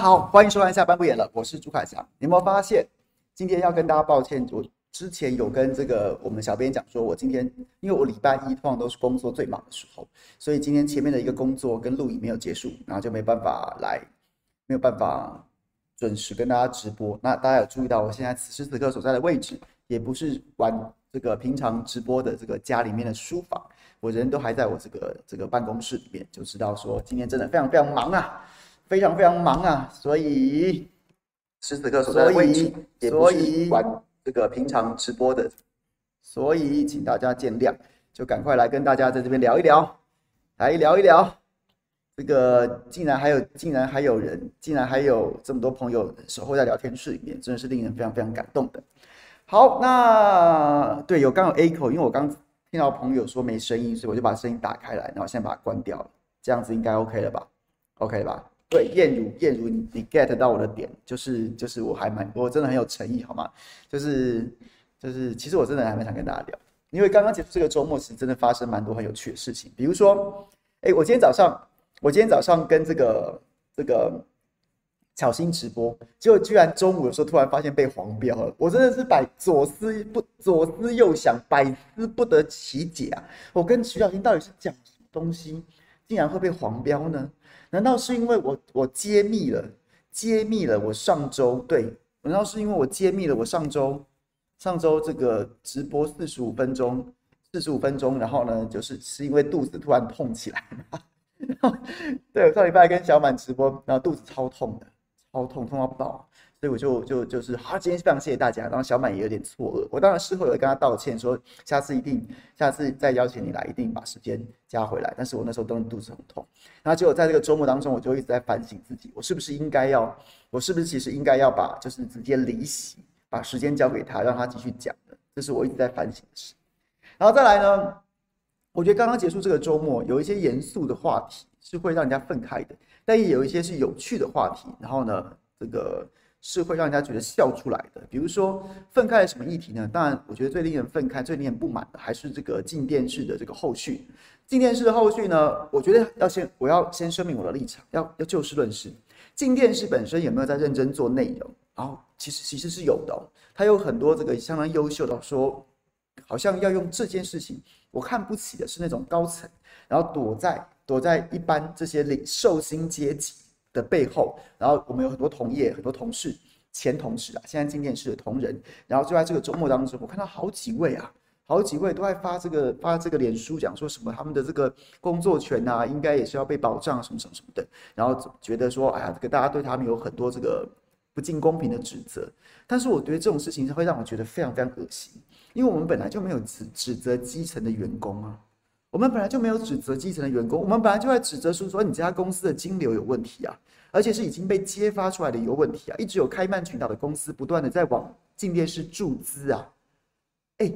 好，欢迎收看下班不演了，我是朱凯翔。你有没有发现，今天要跟大家抱歉，我之前有跟这个我们小编讲说，我今天因为我礼拜一通常都是工作最忙的时候，所以今天前面的一个工作跟录影没有结束，然后就没办法来，没有办法准时跟大家直播。那大家有注意到，我现在此时此刻所在的位置，也不是玩这个平常直播的这个家里面的书房，我人都还在我这个这个办公室里面，就知道说今天真的非常非常忙啊。非常非常忙啊，所以此时此刻所在的位置也不是玩这个平常直播的，所以请大家见谅，就赶快来跟大家在这边聊一聊，来聊一聊。这个竟然还有，竟然还有人，竟然还有这么多朋友守候在聊天室里面，真的是令人非常非常感动的。好，那对，有刚有 echo，因为我刚听到朋友说没声音，所以我就把声音打开来，然后现在把它关掉了，这样子应该 OK 了吧？OK 了吧？对，燕如，燕如，你你 get 到我的点，就是就是我还蛮，我真的很有诚意，好吗？就是就是，其实我真的还蛮想跟大家聊，因为刚刚结束这个周末，其实真的发生蛮多很有趣的事情，比如说，哎，我今天早上，我今天早上跟这个这个巧芯直播，结果居然中午的时候突然发现被黄标了，我真的是百左思不左思右想，百思不得其解啊！我跟徐小新到底是讲什么东西，竟然会被黄标呢？难道是因为我我揭秘了揭秘了我上周对？难道是因为我揭秘了我上周上周这个直播四十五分钟四十五分钟，然后呢，就是是因为肚子突然痛起来吗？对，上礼拜跟小满直播，然后肚子超痛的，超痛痛到爆。所以我就就就是好，今天非常谢谢大家。然后小满也有点错愕，我当然事后有跟他道歉，说下次一定，下次再邀请你来，一定把时间加回来。但是我那时候真的肚子很痛。然后结果在这个周末当中，我就一直在反省自己，我是不是应该要，我是不是其实应该要把就是直接离席，把时间交给他，让他继续讲的。这是我一直在反省的事。然后再来呢，我觉得刚刚结束这个周末，有一些严肃的话题是会让人家愤慨的，但也有一些是有趣的话题。然后呢，这个。是会让人家觉得笑出来的。比如说，愤慨什么议题呢？当然，我觉得最令人愤慨、最令人不满的还是这个镜电视的这个后续。镜电视的后续呢，我觉得要先，我要先声明我的立场，要要就事论事。镜电视本身有没有在认真做内容？然后其实其实是有的哦，它有很多这个相当优秀的说，好像要用这件事情，我看不起的是那种高层，然后躲在躲在一般这些领寿星阶级。的背后，然后我们有很多同业、很多同事、前同事啊，现在镜电视的同仁，然后就在这个周末当中，我看到好几位啊，好几位都在发这个发这个脸书，讲说什么他们的这个工作权啊，应该也是要被保障，什么什么什么的，然后觉得说，哎呀，这个大家对他们有很多这个不尽公平的指责，但是我觉得这种事情是会让我觉得非常非常恶心，因为我们本来就没有指指责基层的员工啊。我们本来就没有指责基层的员工，我们本来就在指责说说你这家公司的金流有问题啊，而且是已经被揭发出来的有问题啊，一直有开曼群岛的公司不断的在往镜电视注资啊，哎，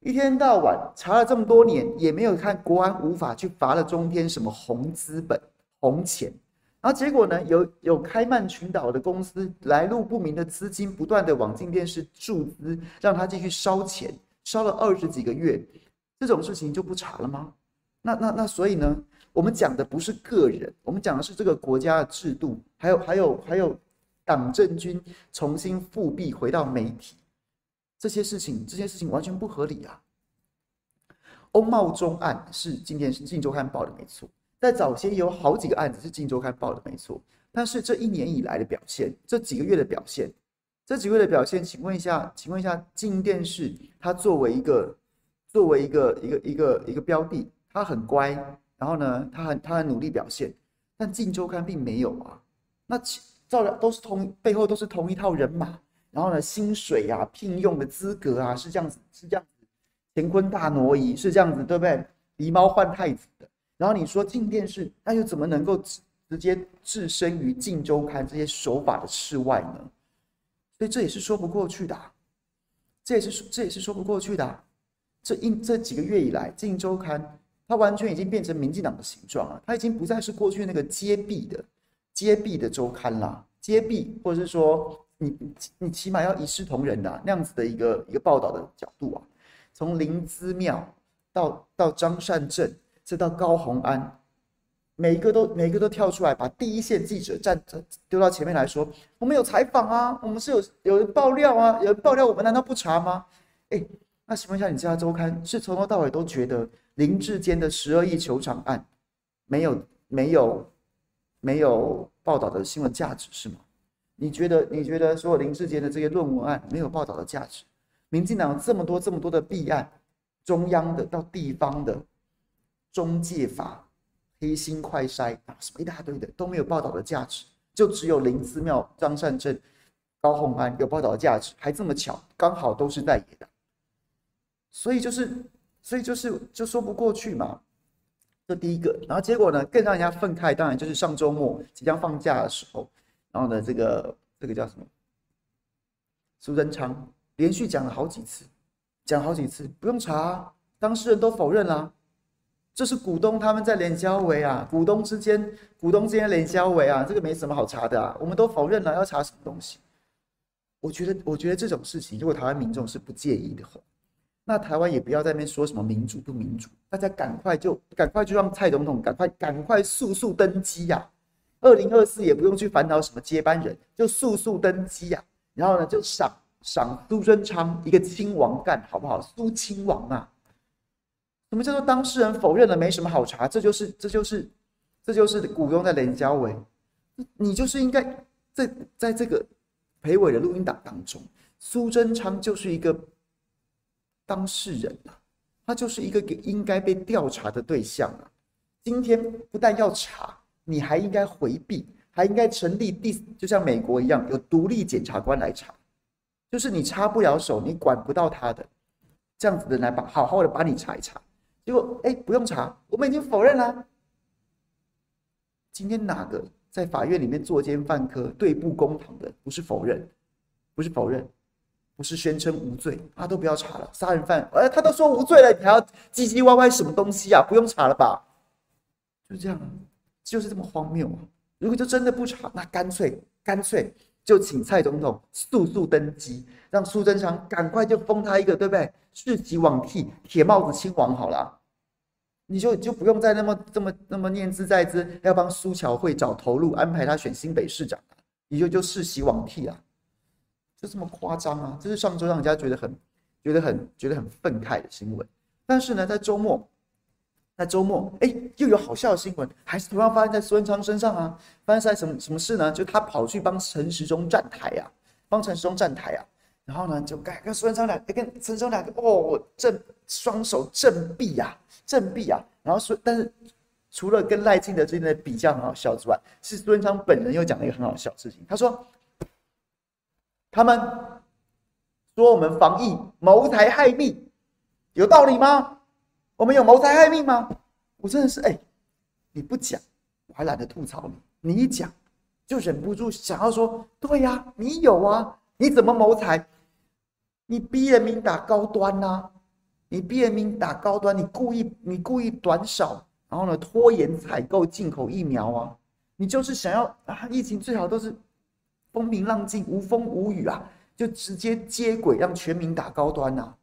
一天到晚查了这么多年，也没有看国安无法去罚了中天什么红资本红钱，然后结果呢，有有开曼群岛的公司来路不明的资金不断的往镜电视注资，让他继续烧钱，烧了二十几个月。这种事情就不查了吗？那那那，所以呢，我们讲的不是个人，我们讲的是这个国家的制度，还有还有还有党政军重新复辟回到媒体这些事情，这些事情完全不合理啊。欧茂钟案是今天是《镜周刊》报的没错，在早些有好几个案子是《镜周刊》报的没错，但是这一年以来的表现，这几个月的表现，这几个月的表现，请问一下，请问一下，镜电视它作为一个。作为一个一个一个一个标的，他很乖，然后呢，他很他很努力表现，但《镜周刊》并没有啊。那照样都是同背后都是同一套人马，然后呢，薪水啊、聘用的资格啊是这样子，是这样子，乾坤大挪移是这样子，对不对？狸猫换太子的。然后你说镜电视，那又怎么能够直直接置身于《镜周刊》这些手法的室外呢？所以这也是说不过去的，这也是这也是说不过去的。这一这几个月以来，《镜周刊》它完全已经变成民进党的形状了，它已经不再是过去那个揭弊的、揭弊的周刊啦。揭弊，或者是说你你起码要一视同仁的那样子的一个一个报道的角度啊。从林姿妙到到张善政，再到高虹安，每一个都每一个都跳出来，把第一线记者站丢到前面来说，我们有采访啊，我们是有有人爆料啊，有人爆料，我们难道不查吗？哎，那请问一下，你这家周刊是从头到尾都觉得林志坚的十二亿球场案没有没有没有报道的新闻价值是吗？你觉得你觉得所有林志坚的这些论文案没有报道的价值？民进党这么多这么多的弊案，中央的到地方的中介法。黑心快筛啊，什么一大堆的都没有报道的价值，就只有林思妙、张善政、高虹安有报道的价值，还这么巧，刚好都是在野的，所以就是，所以就是就说不过去嘛。这第一个，然后结果呢，更让人家愤慨，当然就是上周末即将放假的时候，然后呢，这个这个叫什么？苏贞昌连续讲了好几次，讲好几次，不用查，当事人都否认了。这是股东他们在联交委啊，股东之间，股东之间联交委啊，这个没什么好查的啊，我们都否认了，要查什么东西？我觉得，我觉得这种事情，如果台湾民众是不介意的话，那台湾也不要在那边说什么民主不民主，大家赶快就赶快就让蔡总统赶快赶快速速登基呀，二零二四也不用去烦恼什么接班人，就速速登基呀，然后呢，就赏赏苏贞昌一个亲王干，好不好？苏亲王啊！什么叫做当事人否认了？没什么好查，这就是这就是这就是股东在联交委，你就是应该在在这个裴伟的录音档当中，苏贞昌就是一个当事人啊，他就是一个应该被调查的对象啊。今天不但要查，你还应该回避，还应该成立第，就像美国一样，有独立检察官来查，就是你插不了手，你管不到他的，这样子的来把好好的把你查一查。结果，哎，不用查，我们已经否认了。今天哪个在法院里面作奸犯科、对簿公堂的，不是否认，不是否认，不是宣称无罪，啊，都不要查了。杀人犯，哎，他都说无罪了，你还要唧唧歪歪什么东西啊？不用查了吧？就这样，就是这么荒谬啊！如果就真的不查，那干脆干脆就请蔡总统速速登基，让苏贞昌赶快就封他一个，对不对？世袭罔替，铁帽子亲王好了，你就就不用再那么这么那么念兹在兹，要帮苏巧慧找头路，安排他选新北市长，你就就世袭罔替啊，就这么夸张啊！这是上周让人家觉得很觉得很觉得很愤慨的新闻。但是呢，在周末，在周末，哎，又有好笑的新闻，还是同样发生在苏贞昌身上啊！发生在什么什么事呢？就他跑去帮陈时中站台啊，帮陈时中站台啊。然后呢，就跟跟苏贞昌两，跟陈时中两个哦，正双手正臂呀，正臂啊。然后说，但是除了跟赖清德之间的比较很好笑之外，是孙昌本人又讲了一个很好笑的事情。他说，他们说我们防疫谋财害命，有道理吗？我们有谋财害命吗？我真的是哎，你不讲，我还懒得吐槽你；你一讲，就忍不住想要说，对呀，你有啊。你怎么谋财？你逼人民打高端呐、啊？你逼人民打高端，你故意你故意短少，然后呢拖延采购进口疫苗啊？你就是想要啊，疫情最好都是风平浪静、无风无雨啊，就直接接轨让全民打高端呐、啊？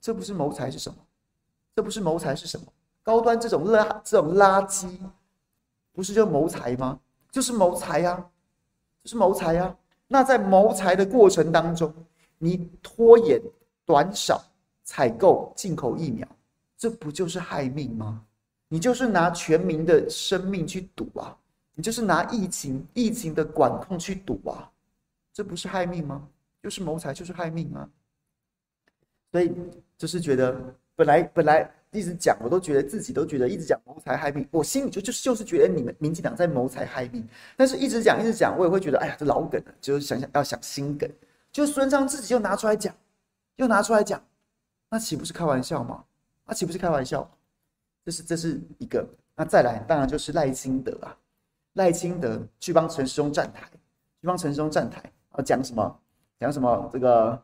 这不是谋财是什么？这不是谋财是什么？高端这种垃这种垃圾，不是就谋财吗？就是谋财呀，就是谋财呀。那在谋财的过程当中，你拖延、短少采购进口疫苗，这不就是害命吗？你就是拿全民的生命去赌啊！你就是拿疫情、疫情的管控去赌啊！这不是害命吗？就是谋财，就是害命啊！所以就是觉得，本来本来。一直讲，我都觉得自己都觉得一直讲谋财害命，我心里就就就是觉得你们民进党在谋财害命。但是一直讲一直讲，我也会觉得，哎呀，这老梗了，就是想想要想新梗。就孙昌自己又拿出来讲，又拿出来讲，那岂不是开玩笑吗？那岂不是开玩笑？这是这是一个。那再来，当然就是赖清德啊，赖清德去帮陈时中站台，去帮陈时中站台，啊，讲什么？讲什么？这个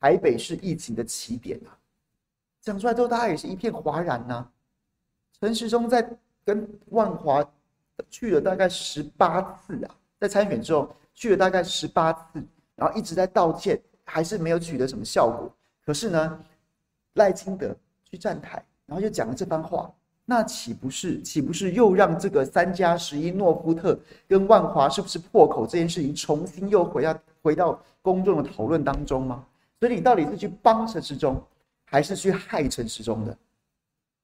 台北市疫情的起点啊。讲出来之后，大家也是一片哗然呐、陈时中在跟万华去了大概十八次啊，在参选之后去了大概十八次，然后一直在道歉，还是没有取得什么效果。可是呢，赖清德去站台，然后就讲了这番话，那岂不是岂不是又让这个三加十一诺夫特跟万华是不是破口这件事情重新又回到回到公众的讨论当中吗？所以你到底是去帮陈时中，还是去害陈时中的？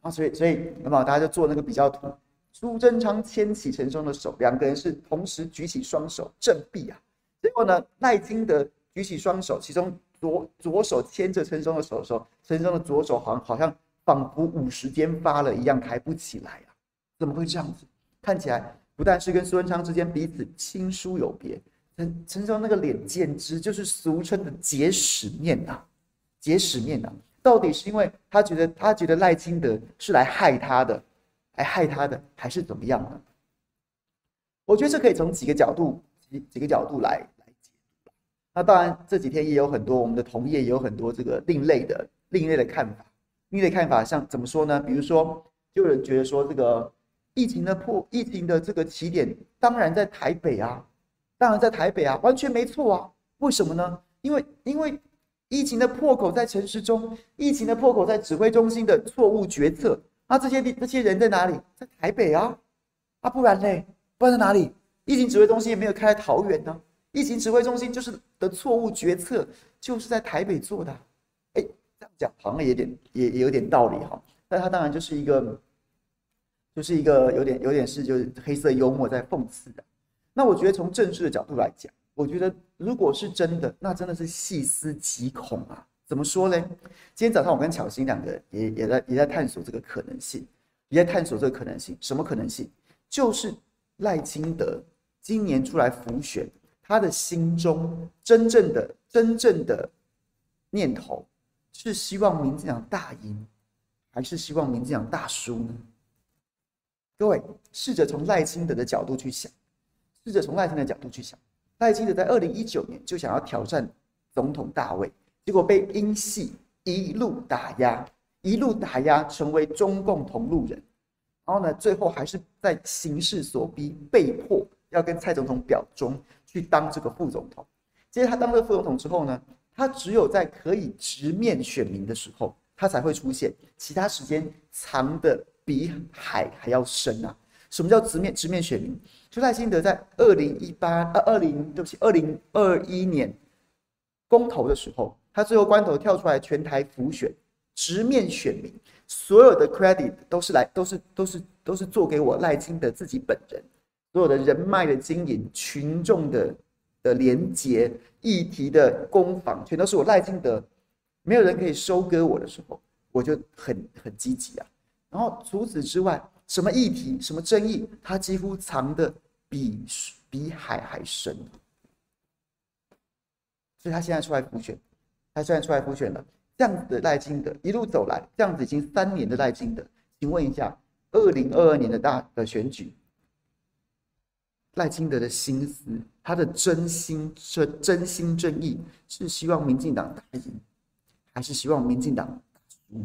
啊，所以所以那么大家就做那个比较图，苏贞昌牵起陈时中的手，两个人是同时举起双手振臂啊。结果呢，赖清德举起双手，其中左左手牵着陈时中的手的时候，陈时中的左手好像好像仿佛五十肩发了一样，抬不起来啊！怎么会这样子？看起来不但是跟苏文昌之间彼此亲疏有别，陈陈时中那个脸简直就是俗称的结屎面呐，结屎面呐！到底是因为他觉得他觉得赖清德是来害他的，来害他的，还是怎么样呢？我觉得这可以从几个角度。几几个角度来来解读，那当然这几天也有很多我们的同业也有很多这个另类的另类的看法，你的看法像怎么说呢？比如说，就有人觉得说这个疫情的破疫情的这个起点当然在台北啊，当然在台北啊，完全没错啊。为什么呢？因为因为疫情的破口在城市中，疫情的破口在指挥中心的错误决策。那这些这些人在哪里？在台北啊，啊不然嘞，不然在哪里？疫情指挥中心也没有开在桃园呢。疫情指挥中心就是的错误决策，就是在台北做的。这样讲好像也有点也也有点道理哈。但他当然就是一个，就是一个有点有点是就是黑色幽默在讽刺的。那我觉得从政治的角度来讲，我觉得如果是真的，那真的是细思极恐啊。怎么说呢？今天早上我跟巧心两个也也在也在探索这个可能性，也在探索这个可能性。什么可能性？就是赖清德。今年出来辅选，他的心中真正的真正的念头是希望民进党大赢，还是希望民进党大输呢？各位试着从赖清德的角度去想，试着从赖清德的角度去想，赖清德在二零一九年就想要挑战总统大位，结果被英系一路打压，一路打压，成为中共同路人，然后呢，最后还是在形势所逼，被迫。要跟蔡总统表忠，去当这个副总统。接着他当了副总统之后呢，他只有在可以直面选民的时候，他才会出现。其他时间藏得比海还要深啊！什么叫直面直面选民？就赖清德在二零一八呃二零对不起二零二一年公投的时候，他最后关头跳出来全台辅选，直面选民，所有的 credit 都是来都是都是都是做给我赖清德自己本人。所有的人脉的经营、群众的的连接、议题的攻防，全都是我赖清德。没有人可以收割我的时候，我就很很积极啊。然后除此之外，什么议题、什么争议，他几乎藏的比比海还深。所以他现在出来辅选，他现在出来辅选了。这样子的赖清德一路走来，这样子已经三年的赖清德，请问一下，二零二二年的大的选举。赖清德的心思，他的真心真真心真意，是希望民进党打赢，还是希望民进党打输？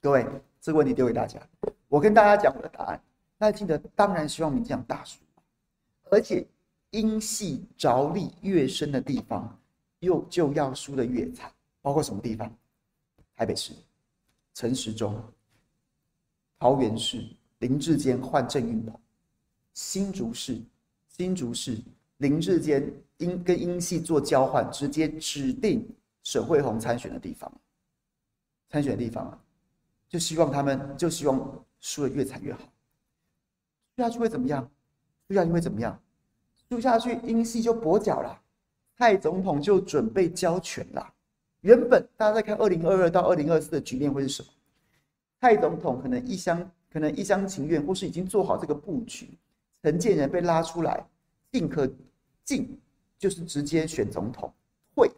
各位，这个问题丢给大家。我跟大家讲我的答案：赖清德当然希望民进党大输，而且英系着力越深的地方，又就要输得越惨。包括什么地方？台北市、陈时中、桃园市。林志坚换郑运鹏，新竹市，新竹市林志坚英跟英系做交换，直接指定沈慧虹参选的地方，参选的地方啊，就希望他们就希望输得越惨越好，输下去会怎么样？输下去会怎么样？输下去英系就跛脚了，蔡总统就准备交权了。原本大家在看二零二二到二零二四的局面会是什么？蔡总统可能一厢。可能一厢情愿，或是已经做好这个布局。陈建仁被拉出来，进可进，就是直接选总统；退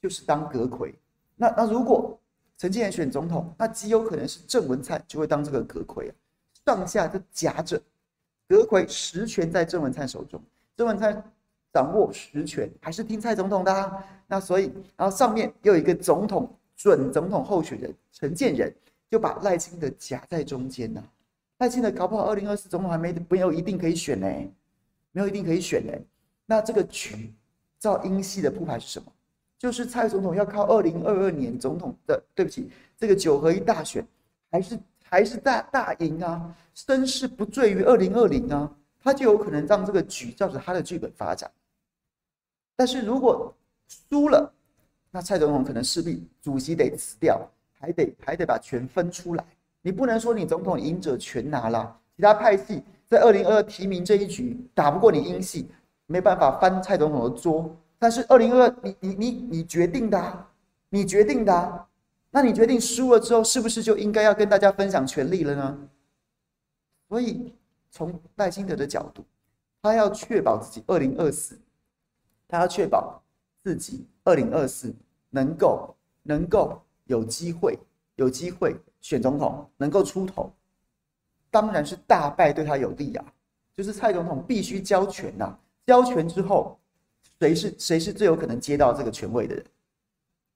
就是当阁揆。那那如果陈建仁选总统，那极有可能是郑文灿就会当这个阁揆啊。上下就夹着，阁揆实权在郑文灿手中，郑文灿掌握实权，还是听蔡总统的啊。那所以，然后上面又有一个总统准总统候选人陈建仁，就把赖清德夹在中间呢、啊。赖清德搞不好二零二四总统还没没有一定可以选呢，没有一定可以选呢。那这个局照英系的铺排是什么？就是蔡总统要靠二零二二年总统的，对不起，这个九合一大选，还是还是大大赢啊，声势不坠于二零二零啊，他就有可能让这个局照着他的剧本发展。但是如果输了，那蔡总统可能势必主席得辞掉，还得还得把权分出来。你不能说你总统赢者全拿了，其他派系在二零二二提名这一局打不过你英系，没办法翻蔡总统的桌。但是二零二二，你你你你决定的啊，你决定的啊，那你决定输了之后，是不是就应该要跟大家分享权力了呢？所以从赖清德的角度，他要确保自己二零二四，他要确保自己二零二四能够能够有机会有机会选总统，能够出头，当然是大败对他有利啊，就是蔡总统必须交权呐，交权之后。谁是谁是最有可能接到这个权位的人？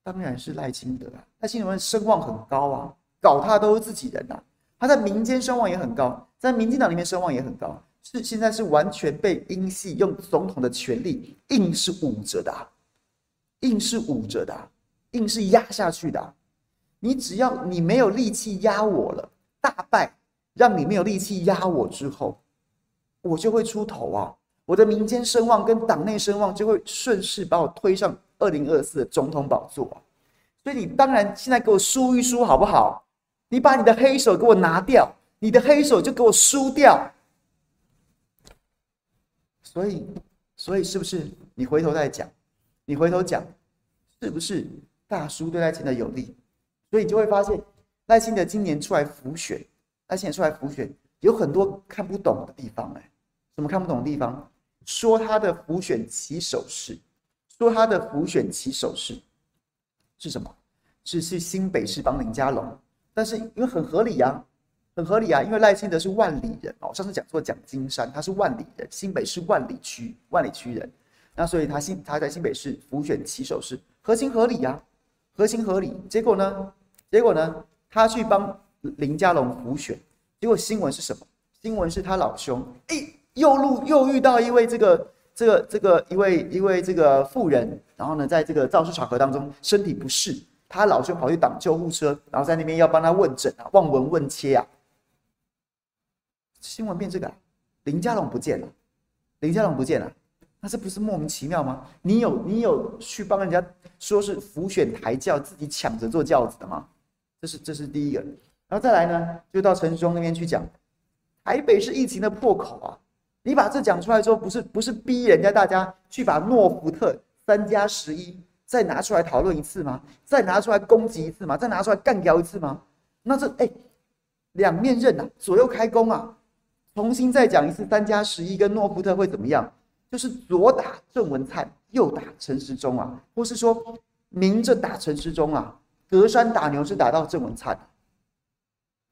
当然是赖清德啊！赖清德声望很高啊，搞他都是自己人呐、啊。他在民间声望也很高，在民进党里面声望也很高。是现在是完全被英系用总统的权力硬是捂着的、硬是捂着的、硬是压下去的、你只要你没有力气压我了，大败，让你没有力气压我之后，我就会出头啊。我的民间声望跟党内声望就会顺势把我推上二零二四的总统宝座！所以你当然现在给我输一输好不好？你把你的黑手给我拿掉，你的黑手就给我输掉。所以，所以是不是你回头再讲？你回头讲，是不是大叔对赖清德有利？所以你就会发现赖清德今年出来浮选，赖清德出来浮选有很多看不懂的地方哎，什么看不懂的地方？说他的浮选起手式，说他的浮选起手式是什么？是是新北市帮林佳龙，但是因为很合理呀、啊，很合理啊，因为赖清德是万里人哦，上次讲座讲金山，他是万里人，新北市万里区万里区人，那所以他新他在新北市浮选起手式合情合理呀、啊，合情合理。结果呢？结果呢？他去帮林佳龙辅选，结果新闻是什么？新闻是他老兄诶。又路又遇到一位这个这个这个一位一位这个妇人，然后呢，在这个肇事场合当中身体不适，他老兄跑去挡救护车，然后在那边要帮他问诊啊，望闻问切啊。新闻变这个，林佳龙不见了，林佳龙不见了，那这不是莫名其妙吗？你有你有去帮人家说是辅选抬轿，自己抢着坐轿子的吗？这是这是第一个，然后再来呢，就到陈时中那边去讲，台北是疫情的破口啊。你把这讲出来之后，不是不是逼人家大家去把诺福特三加十一再拿出来讨论一次吗？再拿出来攻击一次吗？再拿出来干掉一次吗？那这哎，两面刃呐，左右开弓啊！重新再讲一次三加十一跟诺福特会怎么样？就是左打郑文灿，右打陈时中啊，或是说明着打陈时中啊，隔山打牛是打到郑文灿，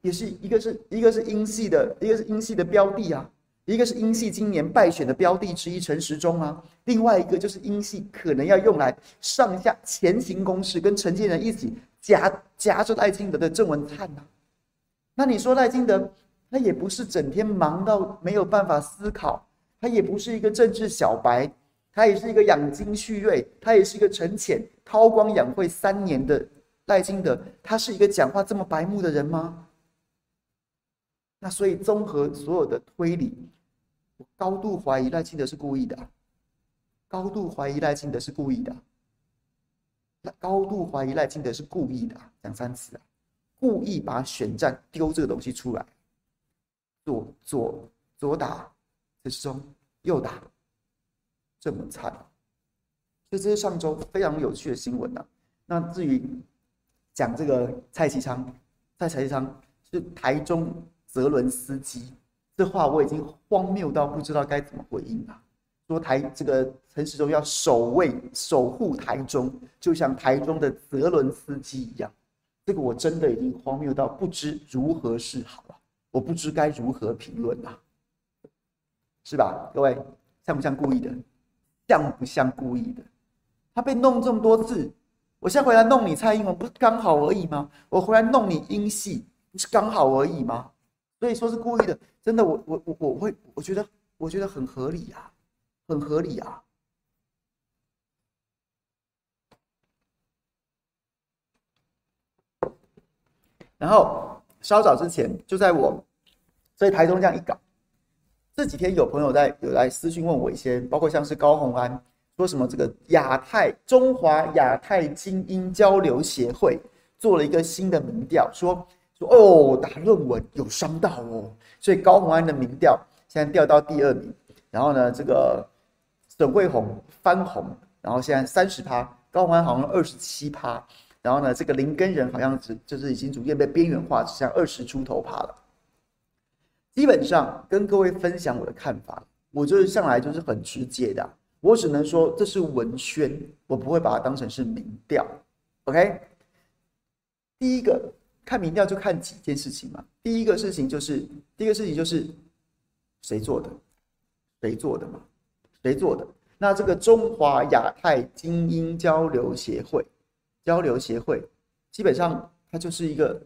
也是一个是一个是英系的，一个是英系的标的啊。一个是英系今年败选的标的之一陈时中啊，另外一个就是英系可能要用来上下前行攻势，跟陈建仁一起夹夹着赖清德的郑文灿呐。那你说赖清德，他也不是整天忙到没有办法思考，他也不是一个政治小白，他也是一个养精蓄锐，他也是一个沉潜韬光养晦三年的赖清德，他是一个讲话这么白目的人吗？那所以综合所有的推理。我高度怀疑赖清德是故意的，高度怀疑赖清德是故意的，那高度怀疑赖清德是故意的，讲三次啊，故意把选战丢这个东西出来，左左左打陈时中，右打这么菜，所以这是上周非常有趣的新闻呐。那至于讲这个蔡其昌，蔡蔡其昌是台中泽伦斯基。这话我已经荒谬到不知道该怎么回应了。说台这个陈时中要守卫、守护台中，就像台中的泽伦斯基一样，这个我真的已经荒谬到不知如何是好了。我不知该如何评论了，是吧？各位像不像故意的？像不像故意的？他被弄这么多次，我现在回来弄你蔡英文不是刚好而已吗？我回来弄你英系不是刚好而已吗？所以说是故意的真的我我我我会我觉得我觉得很合理呀很合理呀然后稍早之前就在我所以台中这样一搞这几天有朋友在有在私讯问我一些包括像是高红安说什么这个亚太中华亚太精英交流协会做了一个新的民调，说说哦打论文有伤到哦，所以高虹安的民调现在掉到第二名，然后呢这个沈慧虹翻红，然后现在三十趴，高虹安好像二十七趴。然后呢，这个林根仁好像只就是已经逐渐被边缘化，只剩二十出头趴了。基本上跟各位分享我的看法，我就是向来就是很直接的，我只能说这是文宣，我不会把它当成是民调。OK，第一个看民调就看几件事情嘛。第一个事情就是第一个事情就是谁做的，谁做的嘛，谁做的？那这个中华亚太精英交流协会。交流协会基本上它就是一个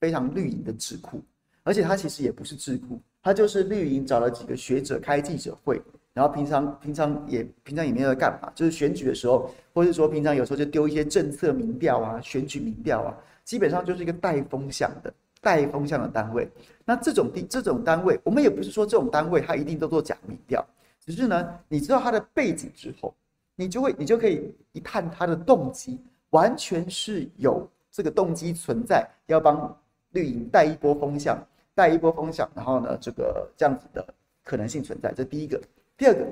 非常绿营的智库，而且它其实也不是智库，它就是绿营找了几个学者开记者会，然后平常平常也平常也没有在干嘛，就是选举的时候，或者说平常有时候就丢一些政策民调啊、选举民调啊，基本上就是一个带风向的带风向的单位。那这种地这种单位，我们也不是说这种单位它一定都做假民调，只是呢，你知道它的背景之后，你就会你就可以一探它的动机。完全是有这个动机存在，要帮绿营带一波风向，带一波风向，然后呢，这个这样子的可能性存在。这第一个，第二个，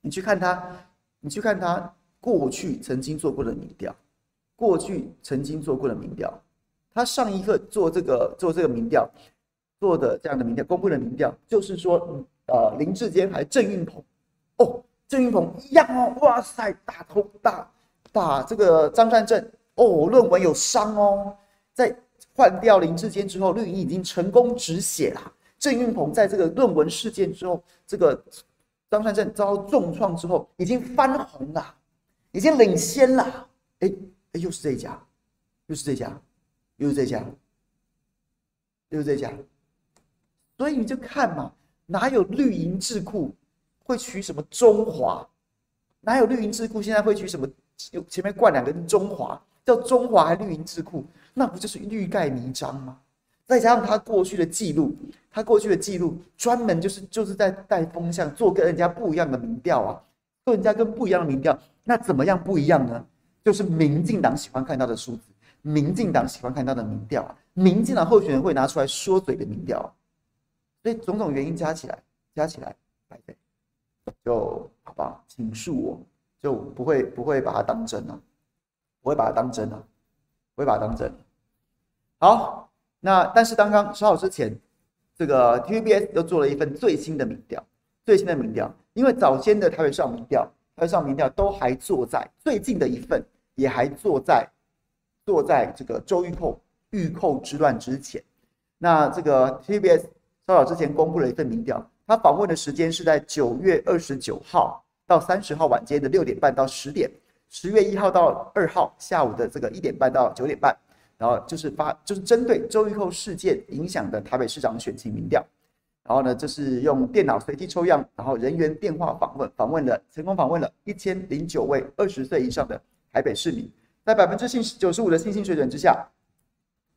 你去看他，你去看他过去曾经做过的民调，过去曾经做过的民调，他上一个做这个做这个民调做的这样的民调公布的民调，就是说，呃，林志坚还郑运鹏，哦，郑运鹏一样哦，哇塞，大头大。打这个张善政哦，论文有伤哦。在换掉林志坚之后，绿营已经成功止血了。郑运鹏在这个论文事件之后，这个张善政遭重创之后，已经翻红了，已经领先了。哎哎，又是这一家，又是这家，又是这家，又是这家。所以你就看嘛，哪有绿营智库会取什么中华？哪有绿营智库现在会取什么？有前面冠两个中华，叫中华还绿营智库，那不就是欲盖弥彰吗？再加上他过去的记录，他过去的记录专门就是就是在带风向，做跟人家不一样的民调啊，做人家跟不一样的民调，那怎么样不一样呢？就是民进党喜欢看到的数字，民进党喜欢看到的民调啊，民进党候选人会拿出来说嘴的民调啊，所以种种原因加起来，加起来，来就好吧，请恕我。就不会不会把它当真了，不会把它当真了，不会把它当真。好，那但是刚刚稍后之前，这个 TVBS 又做了一份最新的民调，最新的民调，因为早先的台北市民调，台北市民调都还坐在最近的一份，也还坐在坐在这个周玉蔻玉蔻之乱之前。那这个 TVBS 稍早之前公布了一份民调，他访问的时间是在九月二十九号。到三十号晚间的六点半到十点，十月一号到二号下午的这个一点半到九点半，然后就是发就是针对周玉蔻事件影响的台北市长选情民调，然后呢，这是用电脑随机抽样，然后人员电话访问，访问了成功访问了一千零九位二十岁以上的台北市民，在百分之信九十五的信心水准之下，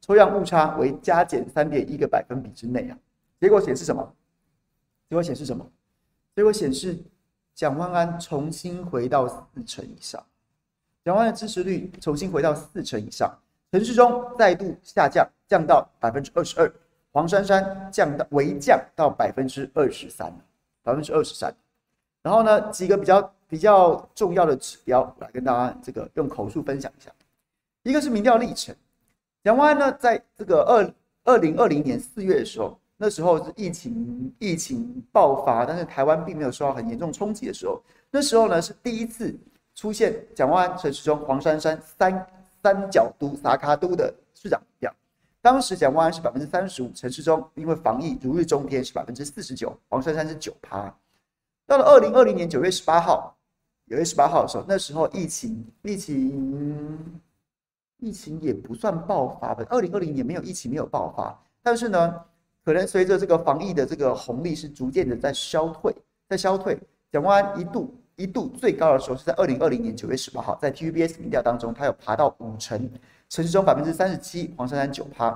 抽样误差为加减三点一个百分比之内啊，结果显示什么？结果显示什么？结果显示。蒋万安重新回到四成以上，蒋万安的支持率重新回到四成以上，陈时中再度下降，降到百分之二十二，黄珊珊降到微降到百分之二十三，百分之二十三。然后呢，几个比较比较重要的指标我来跟大家这个用口述分享一下，一个是民调历程，蒋万安呢在这个二二零二零年四月的时候。那时候是疫情疫情爆发，但是台湾并没有受到很严重冲击的时候。那时候呢是第一次出现蒋万安、陈时中、黄珊珊三三角都、撒卡都的市长票。当时蒋万安是百分之三十五，陈时中因为防疫如日中天是百分之四十九，黄珊珊是九趴。到了二零二零年九月十八号，九月十八号的时候，那时候疫情疫情疫情也不算爆发吧？二零二零年没有疫情没有爆发，但是呢。可能随着这个防疫的这个红利是逐渐的在消退，在消退。蒋万安一度一度最高的时候是在二零二零年九月十八号，在 TVBS 民调当中，他有爬到五成，城市中百分之三十七，黄珊珊九趴。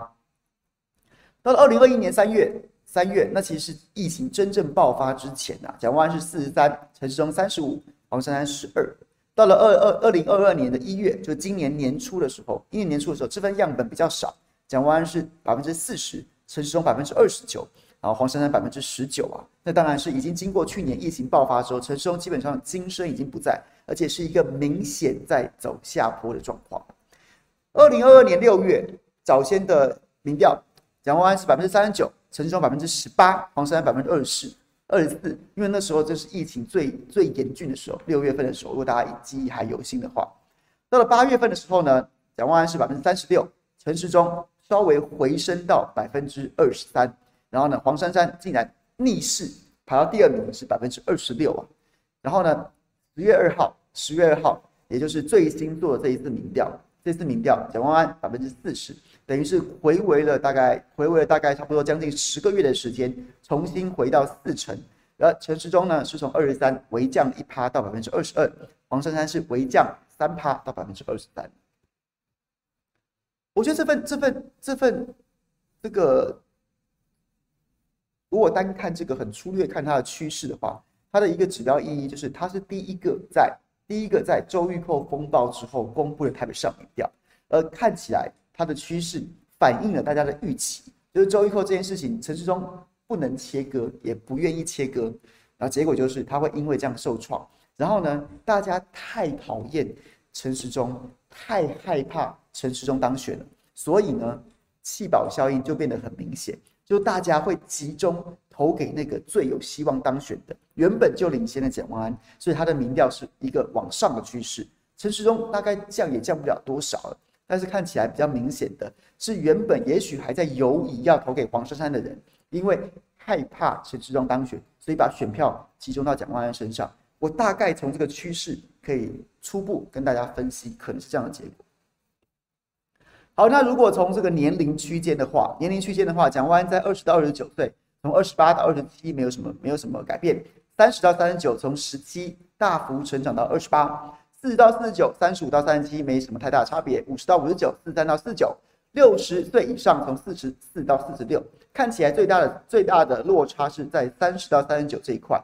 到了二零二一年三月，三月那其实是疫情真正爆发之前呐、啊，蒋万安是四十三，城市中三十五，黄珊珊十二。到了二二二零二二年的一月，就今年年初的时候，今年年初的时候，这份样本比较少，蒋万安是百分之四十，城市中百分之二十九，然后黄珊珊百分之十九啊。那当然是已经经过去年疫情爆发之后，陈时中基本上金声已经不在，而且是一个明显在走下坡的状况。二零二二年六月早先的民调，蒋万安是百分之三十九，陈时中百分之十八，黄珊珊百分之二十。二十四，因为那时候就是疫情最最严峻的时候，六月份的时候，如果大家记忆还犹新的话，到了八月份的时候呢，蒋万安是百分之三十六，陈时中稍微回升到百分之二十三，然后呢，黄珊珊竟然逆势排到第二名是百分之二十六啊，然后呢，十月二号，十月二号，也就是最新做的这一次民调，这次民调蒋万安百分之四十。等于是回围了大概回围了大概差不多将近十个月的时间，重新回到四成。而陈时中呢是从二十三微降一趴到百分之二十二，黄珊珊是微降三趴到百分之二十三。我觉得这份这份这份这个，如果单看这个很粗略看它的趋势的话，它的一个指标意义就是它是第一个在第一个在周玉蔻风暴之后公布的台北市长民调，而看起来。它的趋势反映了大家的预期，就是周玉蔻这件事情，陈时中不能切割，也不愿意切割，然后结果就是他会因为这样受创。然后呢，大家太讨厌陈时中，太害怕陈时中当选了，所以呢，弃保效应就变得很明显，就大家会集中投给那个最有希望当选的，原本就领先的蒋万安，所以他的民调是一个往上的趋势。陈时中大概降也降不了多少了。但是看起来比较明显的是，原本也许还在犹疑要投给黄珊珊的人，因为害怕陈时中当选，所以把选票集中到蒋万安身上。我大概从这个趋势可以初步跟大家分析，可能是这样的结果。好，那如果从这个年龄区间的话，年龄区间的话，蒋万安在二十到二十九岁，从二十八到二十七没有什么没有什么改变；三十到三十九，从十七大幅成长到二十八。四十到四十九，三十五到三十七没什么太大差别。五十到五十九，四三到四十九，六十岁以上从四十四到四十六，看起来最大的最大的落差是在三十到三十九这一块。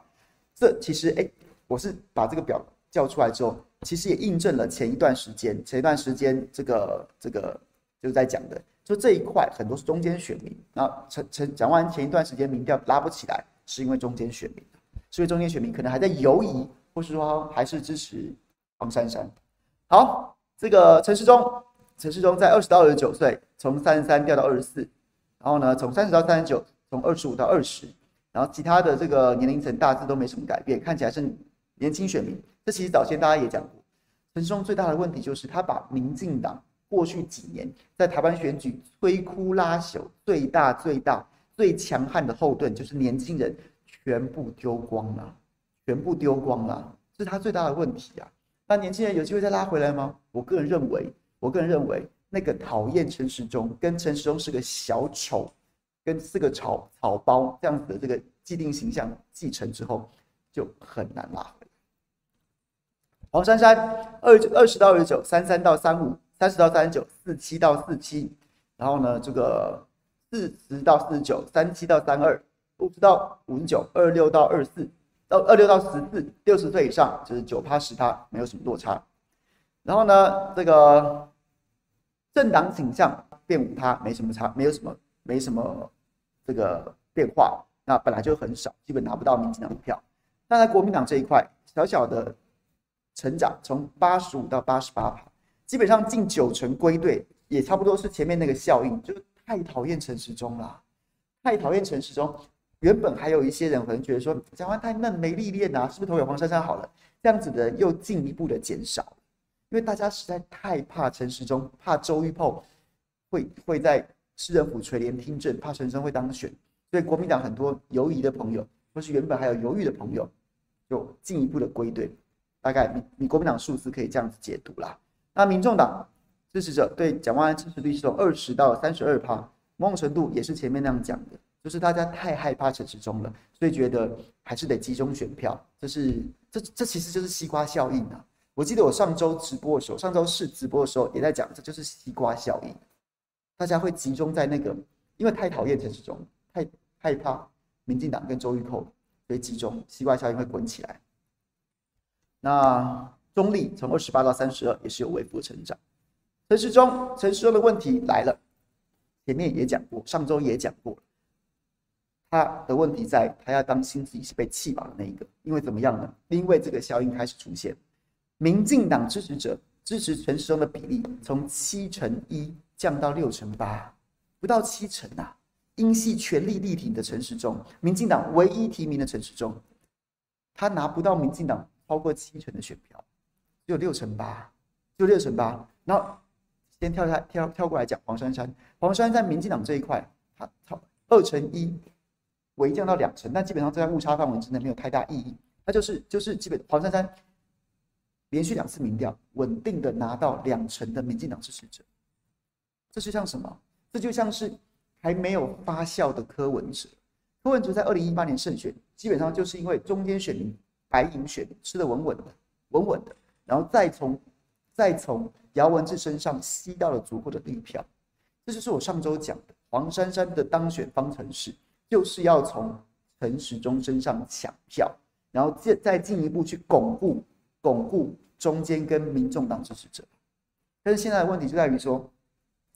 这其实哎，我是把这个表叫出来之后，其实也印证了前一段时间前一段时间这个这个就是在讲的，就这一块很多是中间选民。然后陈陈讲完前一段时间民调拉不起来，是因为中间选民，所以中间选民可能还在犹疑，或是说还是支持。黄珊珊，好，这个陈世忠，陈世忠在二十到二十九岁，从三十三掉到二十四，然后呢，从三十到三十九，从二十五到二十，然后其他的这个年龄层大致都没什么改变，看起来是年轻选民。这其实早先大家也讲过，陈世忠最大的问题就是他把民进党过去几年在台湾选举摧枯拉朽最大最大最强悍的后盾，就是年轻人，全部丢光了，全部丢光了，这是他最大的问题啊。那年轻人有机会再拉回来吗？我个人认为，我个人认为，那个讨厌陈时中，跟陈时中是个小丑，跟四个草草包这样子的这个既定形象继承之后，就很难拉回来。黄珊珊二二十到二十九，三三到三五，三十到三十九，四七到四七，然后呢，这个四十到四十九，三七到三二，五十到五十九，二六到二四。到二六到十四，六十岁以上就是九趴十趴，没有什么落差。然后呢，这个政党倾向变五趴，没什么差，没有什么，没什么这个变化。那本来就很少，基本拿不到民进党的票。但在国民党这一块，小小的成长，从八十五到八十八趴，基本上近九成归队，也差不多是前面那个效应，就是太讨厌陈时中了，太讨厌陈时中。原本还有一些人可能觉得说，蒋万太嫩没历练呐，是不是投给黄珊珊好了？这样子的人又进一步的减少，因为大家实在太怕陈时中，怕周玉蔻会会在市政府垂帘听政，怕陈时中会当选，所以国民党很多犹疑的朋友，或是原本还有犹豫的朋友，就进一步的归队。大概你你国民党数字可以这样子解读啦。那民众党支持者对蒋万安支持率是从二十到三十二趴，某种程度也是前面那样讲的。就是大家太害怕陈时中了，所以觉得还是得集中选票。这是这这其实就是西瓜效应啊！我记得我上周直播的时候，上周四直播的时候也在讲，这就是西瓜效应。大家会集中在那个，因为太讨厌陈时中，太害怕民进党跟周玉蔻，所以集中西瓜效应会滚起来。那中立从二十八到三十二也是有微幅成长。陈时中，陈时中的问题来了，前面也讲过，上周也讲过。他的问题在，他要当心自己是被气饱的那一个，因为怎么样呢？因为这个效应开始出现，民进党支持者支持陈时中的比例从七成一降到六成八，不到七成啊！英系全力力挺的陈时中，民进党唯一提名的陈时中，他拿不到民进党超过七成的选票，只有六成八，就六成八。然后先跳下跳跳过来讲黄珊珊，黄珊珊在民进党这一块，他超二成一。微降到两成，但基本上在误差范围之内没有太大意义。那就是就是基本黄珊珊连续两次民调稳定的拿到两成的民进党支持者，这是像什么？这就像是还没有发酵的柯文哲。柯文哲在二零一八年胜选，基本上就是因为中间选民白银选吃的稳稳的，稳稳的，然后再从再从姚文智身上吸到了足够的绿票。这就是我上周讲的黄珊珊的当选方程式。就是要从陈时中身上抢票，然后再再进一步去巩固巩固中间跟民众党支持者。但是现在的问题就在于说，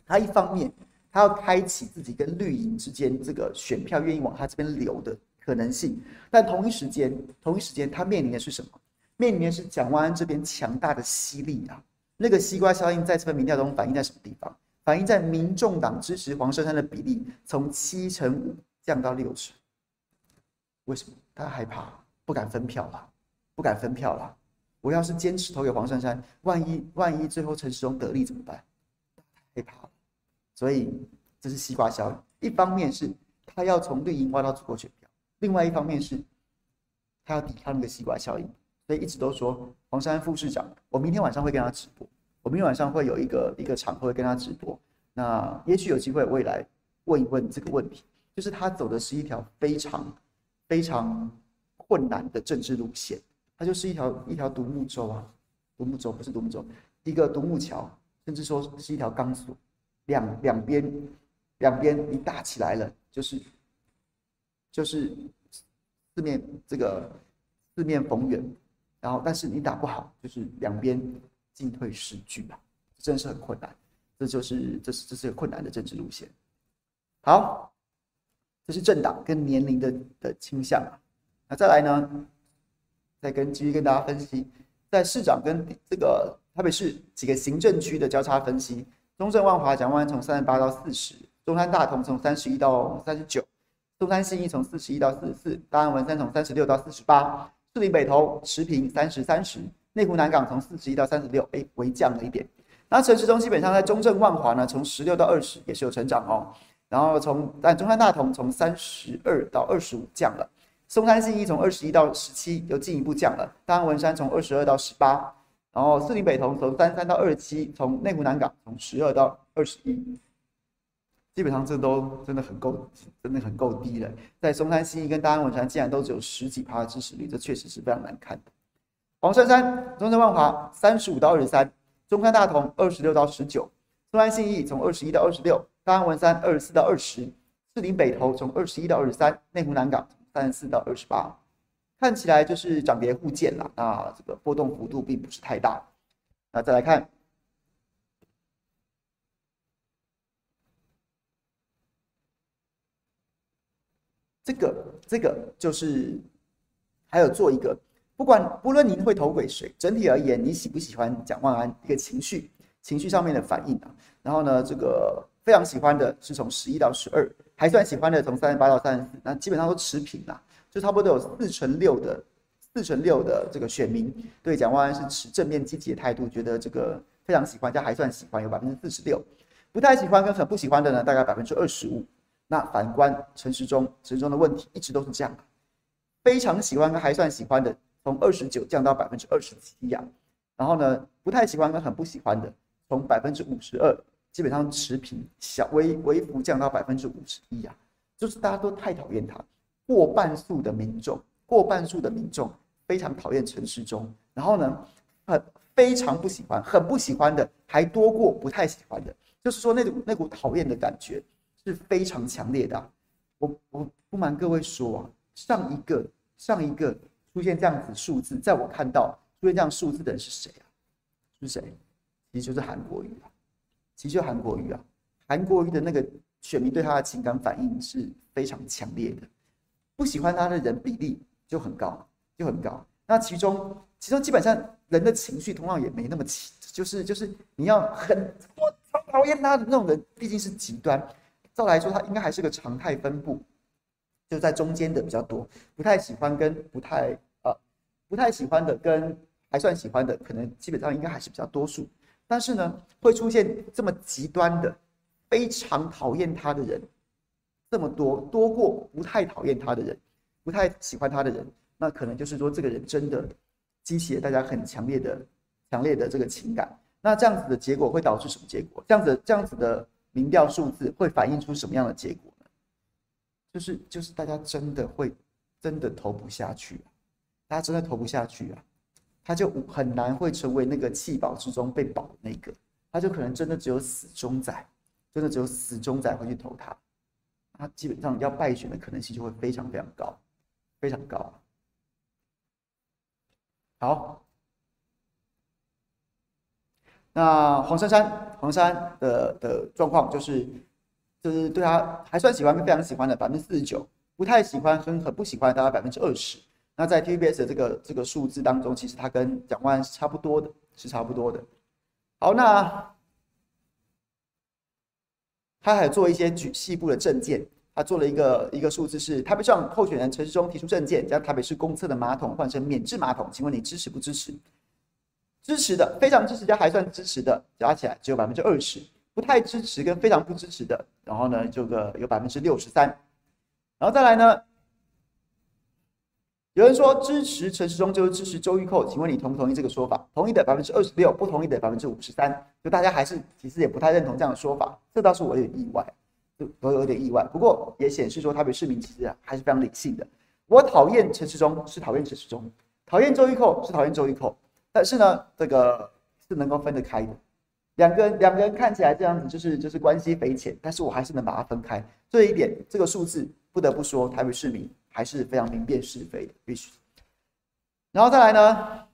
他一方面他要开启自己跟绿营之间这个选票愿意往他这边流的可能性，但同一时间同一时间他面临的是什么？面临的是蒋万安这边强大的吸力啊！那个西瓜效应在这份民调中反映在什么地方？反映在民众党支持黄珊珊的比例从七成五。降到六成，为什么？他害怕，不敢分票了，不敢分票了。我要是坚持投给黄珊珊，万一万一最后陈时中得利怎么办？害怕。所以这是西瓜效应。一方面是他要从绿营挖到足够选票，另外一方面是他要抵抗那个西瓜效应。所以一直都说黄珊珊副市长，我明天晚上会跟他直播，我明天晚上会有一个一个场合会跟他直播。那也许有机会我也来问一问这个问题。就是他走的是一条非常非常困难的政治路线，它就是一条一条独木舟啊，独木舟不是独木舟，一个独木桥，甚至说是一条钢索，两两边两边一大起来了，就是就是四面这个四面逢源，然后但是你打不好，就是两边进退失据啊，真是很困难，这就是这是这是个困难的政治路线，好。这是政党跟年龄的的倾向，那再来呢，再跟继续跟大家分析，在市长跟这个台北市几个行政区的交叉分析，中正万华蒋万从三十八到四十，中山大同从三十一到三十九，中山信义从四十一到四十四，大安文山从三十六到四十八，士林北投持平三十三十，内湖南港从四十一到三十六，哎，微降了一点。那城市中基本上在中正万华呢，从十六到二十也是有成长哦。然后从但中山大同从三十二到二十五降了，松山信义从二十一到十七又进一步降了，大安文山从二十二到十八，然后四林北投从三三到二十七，从内湖南港从十二到二十一，基本上这都真的很够，真的很够低了。在松山信义跟大安文山竟然都只有十几趴的支持率，这确实是非常难看的。黄珊珊、中山万华三十五到二十三，中山大同二十六到十九，松山信义从二十一到二十六。大安文山二十四到二十，士林北投从二十一到二十三，内湖南港三十四到二十八，看起来就是涨跌互见了。那这个波动幅度并不是太大。那再来看这个，这个就是还有做一个，不管不论您会投给谁，整体而言，你喜不喜欢蒋万安一个情绪情绪上面的反应啊？然后呢，这个。非常喜欢的是从十一到十二，还算喜欢的从三十八到三十四，那基本上都持平啦，就差不多有四成六的四成六的这个选民对蒋万安是持正面积极的态度，觉得这个非常喜欢，加还算喜欢有百分之四十六，不太喜欢跟很不喜欢的呢大概百分之二十五。那反观陈时中，陈时中的问题一直都是这样，非常喜欢跟还算喜欢的从二十九降到百分之二十七呀，然后呢不太喜欢跟很不喜欢的从百分之五十二。基本上持平，小微微幅降到百分之五十一呀，就是大家都太讨厌他，过半数的民众，过半数的民众非常讨厌陈时中，然后呢，很非常不喜欢，很不喜欢的还多过不太喜欢的，就是说那股那股讨厌的感觉是非常强烈的。我我不瞒各位说啊，上一个上一个出现这样子数字，在我看到出现这样数字的人是谁啊？是谁？其实就是韩国瑜啊，其实就是韩国瑜啊。韩国瑜的那个选民对他的情感反应是非常强烈的，不喜欢他的人比例就很高，就很高。那其中其中基本上人的情绪同样也没那么起，就是就是你要很我超讨厌他的那种人，毕竟是极端。照来说，他应该还是个常态分布，就在中间的比较多，不太喜欢跟不太呃不太喜欢的跟还算喜欢的，可能基本上应该还是比较多数。但是呢，会出现这么极端的，非常讨厌他的人这么多，多过不太讨厌他的人，不太喜欢他的人，那可能就是说这个人真的激起了大家很强烈的、强烈的这个情感。那这样子的结果会导致什么结果？这样子这样子的。民调数字会反映出什么样的结果呢？就是就是大家真的会真的投不下去啊，大家真的投不下去啊，他就很难会成为那个弃保之中被保的那个，他就可能真的只有死忠仔，真的只有死忠仔会去投他，他基本上要败选的可能性就会非常非常高，非常高。好。那黄珊珊，黄珊的的状况就是，就是对他还算喜欢，非常喜欢的百分之四十九，不太喜欢，很很不喜欢，大概百分之二十。那在 TVBS 的这个这个数字当中，其实他跟蒋万是差不多的，是差不多的。好，那他还做一些举细部的证件，他做了一个一个数字是台北市候选人陈时中提出证件，将台北市公厕的马桶换成免治马桶，请问你支持不支持？支持的非常支持加还算支持的加起来只有百分之二十，不太支持跟非常不支持的，然后呢，这个有百分之六十三，然后再来呢，有人说支持陈时中就是支持周玉蔻，请问你同不同意这个说法？同意的百分之二十六，不同意的百分之五十三，就大家还是其实也不太认同这样的说法，这倒是我有点意外，都都有点意外，不过也显示说台北市民其实还是非常理性的。我讨厌陈时中是讨厌陈时中，讨厌周玉蔻是讨厌周玉蔻。但是呢，这个是能够分得开的，两个人两个人看起来这样子就是就是关系匪浅，但是我还是能把它分开。这一点，这个数字不得不说，台北市民还是非常明辨是非的，必须。然后再来呢，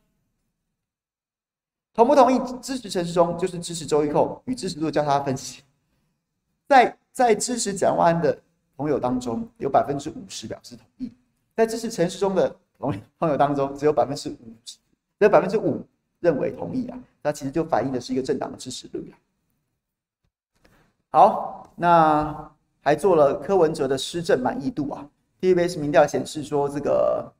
同不同意支持陈时中，就是支持周玉蔻与支持度交叉分析。在在支持蒋万安的朋友当中，有百分之五十表示同意；在支持陈时中的朋朋友当中，只有百分之五十。这百分之五认为同意啊，那其实就反映的是一个政党的支持率啊。好，那还做了柯文哲的施政满意度啊。TVBS 民调显示说，这个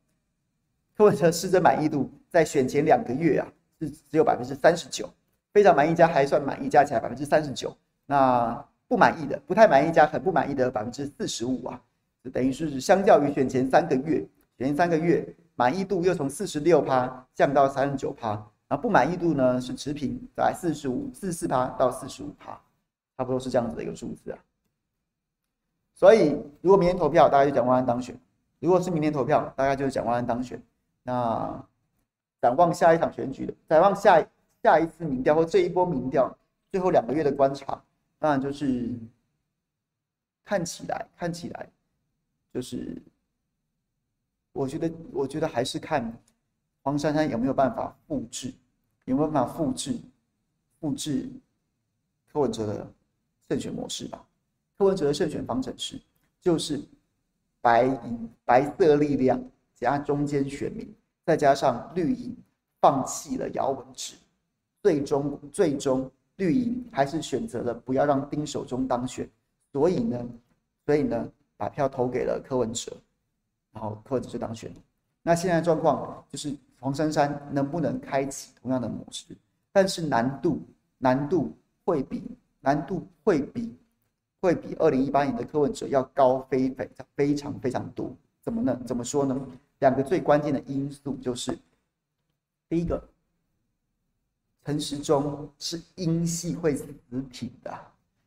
柯文哲施政满意度在选前两个月啊是只有百分之三十九，非常满意加还算满意加起来百分之三十九。那不满意的、不太满意加很不满意的百分之四十五啊，就等于是相较于选前三个月，选前三个月。满意度又从四十六趴降到三十九趴，然后不满意度呢是持平在四十五四四趴到四十五趴，差不多是这样子的一个数字啊。所以如果明天投票，大概就蒋万安当选；如果是明天投票，大概就是蒋万安当选。那展望下一场选举的，展望下下一次民调或这一波民调最后两个月的观察，当然就是看起来看起来就是。我觉得，我觉得还是看黄珊珊有没有办法复制，有没有办法复制，复制柯文哲的胜选模式吧。柯文哲的胜选方程式就是白银白色力量加中间选民，再加上绿营放弃了姚文智，最终最终绿营还是选择了不要让丁守中当选，所以呢，所以呢，把票投给了柯文哲。然后柯文哲就当选。那现在状况就是黄珊珊能不能开启同样的模式？但是难度难度会比难度会比会比二零一八年的柯文哲要高非非常非常非常多。怎么呢？怎么说呢？两个最关键的因素就是，第一个，陈时中是英系会死挺的，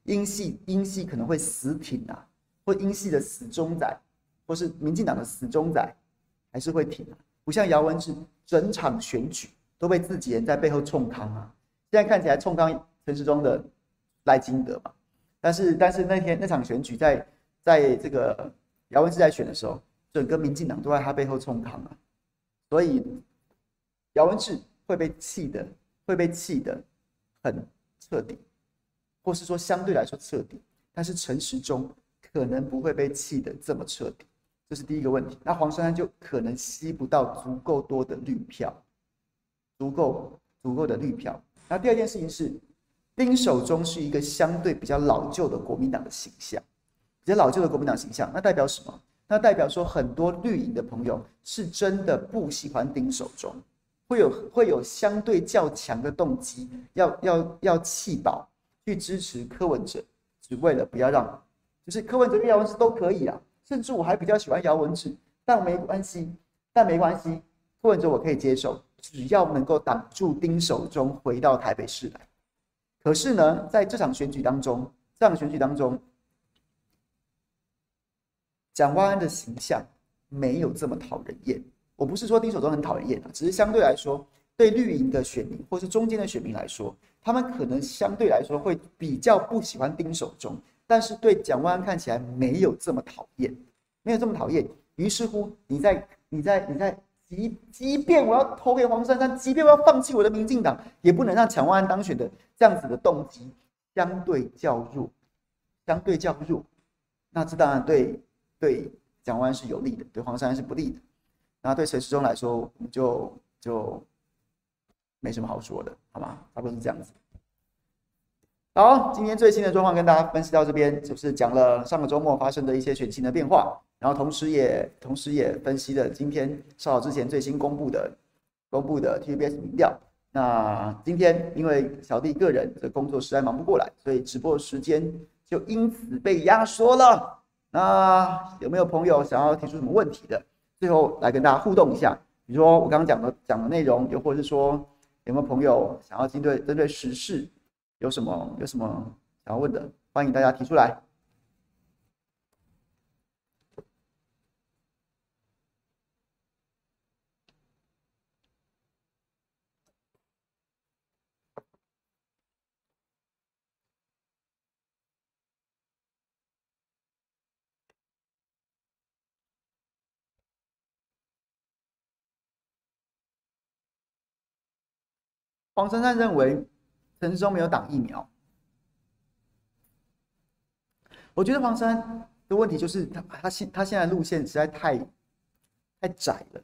英系英系可能会死挺啊。或英系的死忠仔，或是民进党的死忠仔，还是会挺啊。不像姚文智，整场选举都被自己人在背后冲康啊。现在看起来冲康陈时中的赖金德嘛，但是但是那天那场选举在在这个姚文智在选的时候，整个民进党都在他背后冲康啊，所以姚文智会被气的，会被气的很彻底，或是说相对来说彻底，但是陈时中可能不会被气得这么彻底。这是第一个问题，那黄珊珊就可能吸不到足够多的绿票，足够足够的绿票。那第二件事情是，丁守中是一个相对比较老旧的国民党的形象，比较老旧的国民党形象，那代表什么？那代表说很多绿营的朋友是真的不喜欢丁守中，会有会有相对较强的动机，要要要弃保去支持柯文哲，只为了不要让，就是柯文哲跟姚文智都可以啊。甚至我还比较喜欢姚文智，但没关系，但没关系，柯文哲我可以接受，只要能够挡住丁守中回到台北市来。可是呢，在这场选举当中，这场选举当中，蒋万安的形象没有这么讨人厌。我不是说丁守中很讨人厌啊，只是相对来说，对绿营的选民或是中间的选民来说，他们可能相对来说会比较不喜欢丁守中。但是对蒋万安看起来没有这么讨厌，没有这么讨厌。于是乎，你在你在你在即即便我要投给黄珊珊，即便我要放弃我的民进党，也不能让蒋万安当选的这样子的动机相对较弱，相对较弱。那这当然对对蒋万安是有利的，对黄珊珊是不利的。那对陈时中来说，我们就就没什么好说的，好吗？差不多是这样子。好，今天最新的状况跟大家分析到这边，就是讲了上个周末发生的一些选情的变化，然后同时也同时也分析了今天稍早之前最新公布的公布的 TVBS 民调。那今天因为小弟个人的工作实在忙不过来，所以直播时间就因此被压缩了。那有没有朋友想要提出什么问题的？最后来跟大家互动一下，比如说我刚刚讲的讲的内容，又或者是说有没有朋友想要针对针对时事？有什么有什么想要问的，欢迎大家提出来。黄珊珊认为。陈时中没有打疫苗，我觉得黄珊的问题就是他他现他现在路线实在太太窄了，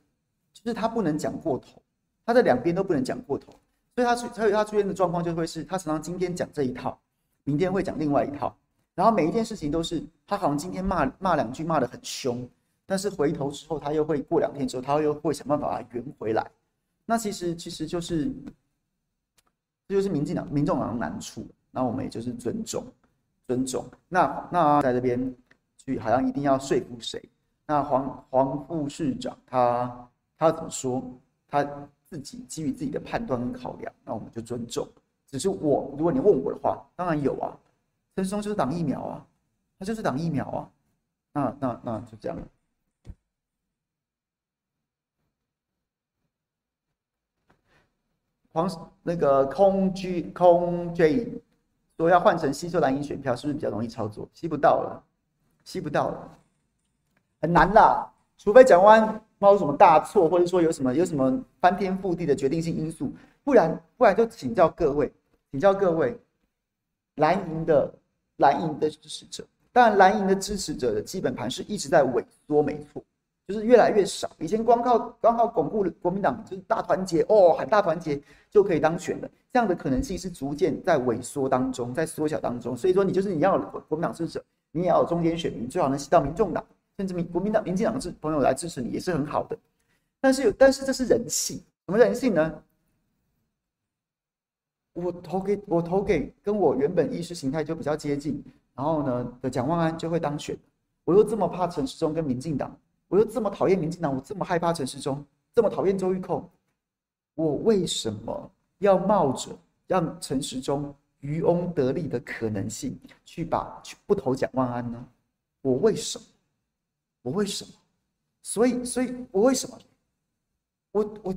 就是他不能讲过头，他的两边都不能讲过头，所以他出所以他出现的状况就会是他常常今天讲这一套，明天会讲另外一套，然后每一件事情都是他好像今天骂骂两句骂得很凶，但是回头之后他又会过两天之后他又会想办法把它圆回来，那其实其实就是。这就是民进党、民众党的难处，那我们也就是尊重、尊重。那那在这边去，好像一定要说服谁？那黄黄副市长他他怎么说？他自己基于自己的判断跟考量，那我们就尊重。只是我，如果你问我的话，当然有啊，陈松就是挡疫苗啊，他就是挡疫苗啊。那那那就这样。黄那个空居空 J 说要换成吸收蓝银选票，是不是比较容易操作？吸不到了，吸不到了，很难啦。除非蒋万安冒什么大错，或者说有什么有什么翻天覆地的决定性因素，不然不然就请教各位，请教各位蓝营的蓝营的支持者，当然蓝营的支持者的基本盘是一直在萎缩，没错。就是越来越少。以前光靠光靠巩固国民党，就是大团结哦，喊大团结就可以当选了。这样的可能性是逐渐在萎缩当中，在缩小当中。所以说，你就是你要有国民党支持，你也要有中间选民，最好能吸到民众党，甚至民国民党、民进党的朋友来支持你，也是很好的。但是有，但是这是人性，什么人性呢？我投给我投给跟我原本意识形态就比较接近，然后呢的蒋万安就会当选。我又这么怕陈时中跟民进党。我又这么讨厌民进党，我这么害怕陈时中，这么讨厌周玉蔻，我为什么要冒着让陈时中渔翁得利的可能性去把去不投蒋万安呢？我为什么？我为什么？所以，所以我为什么？我我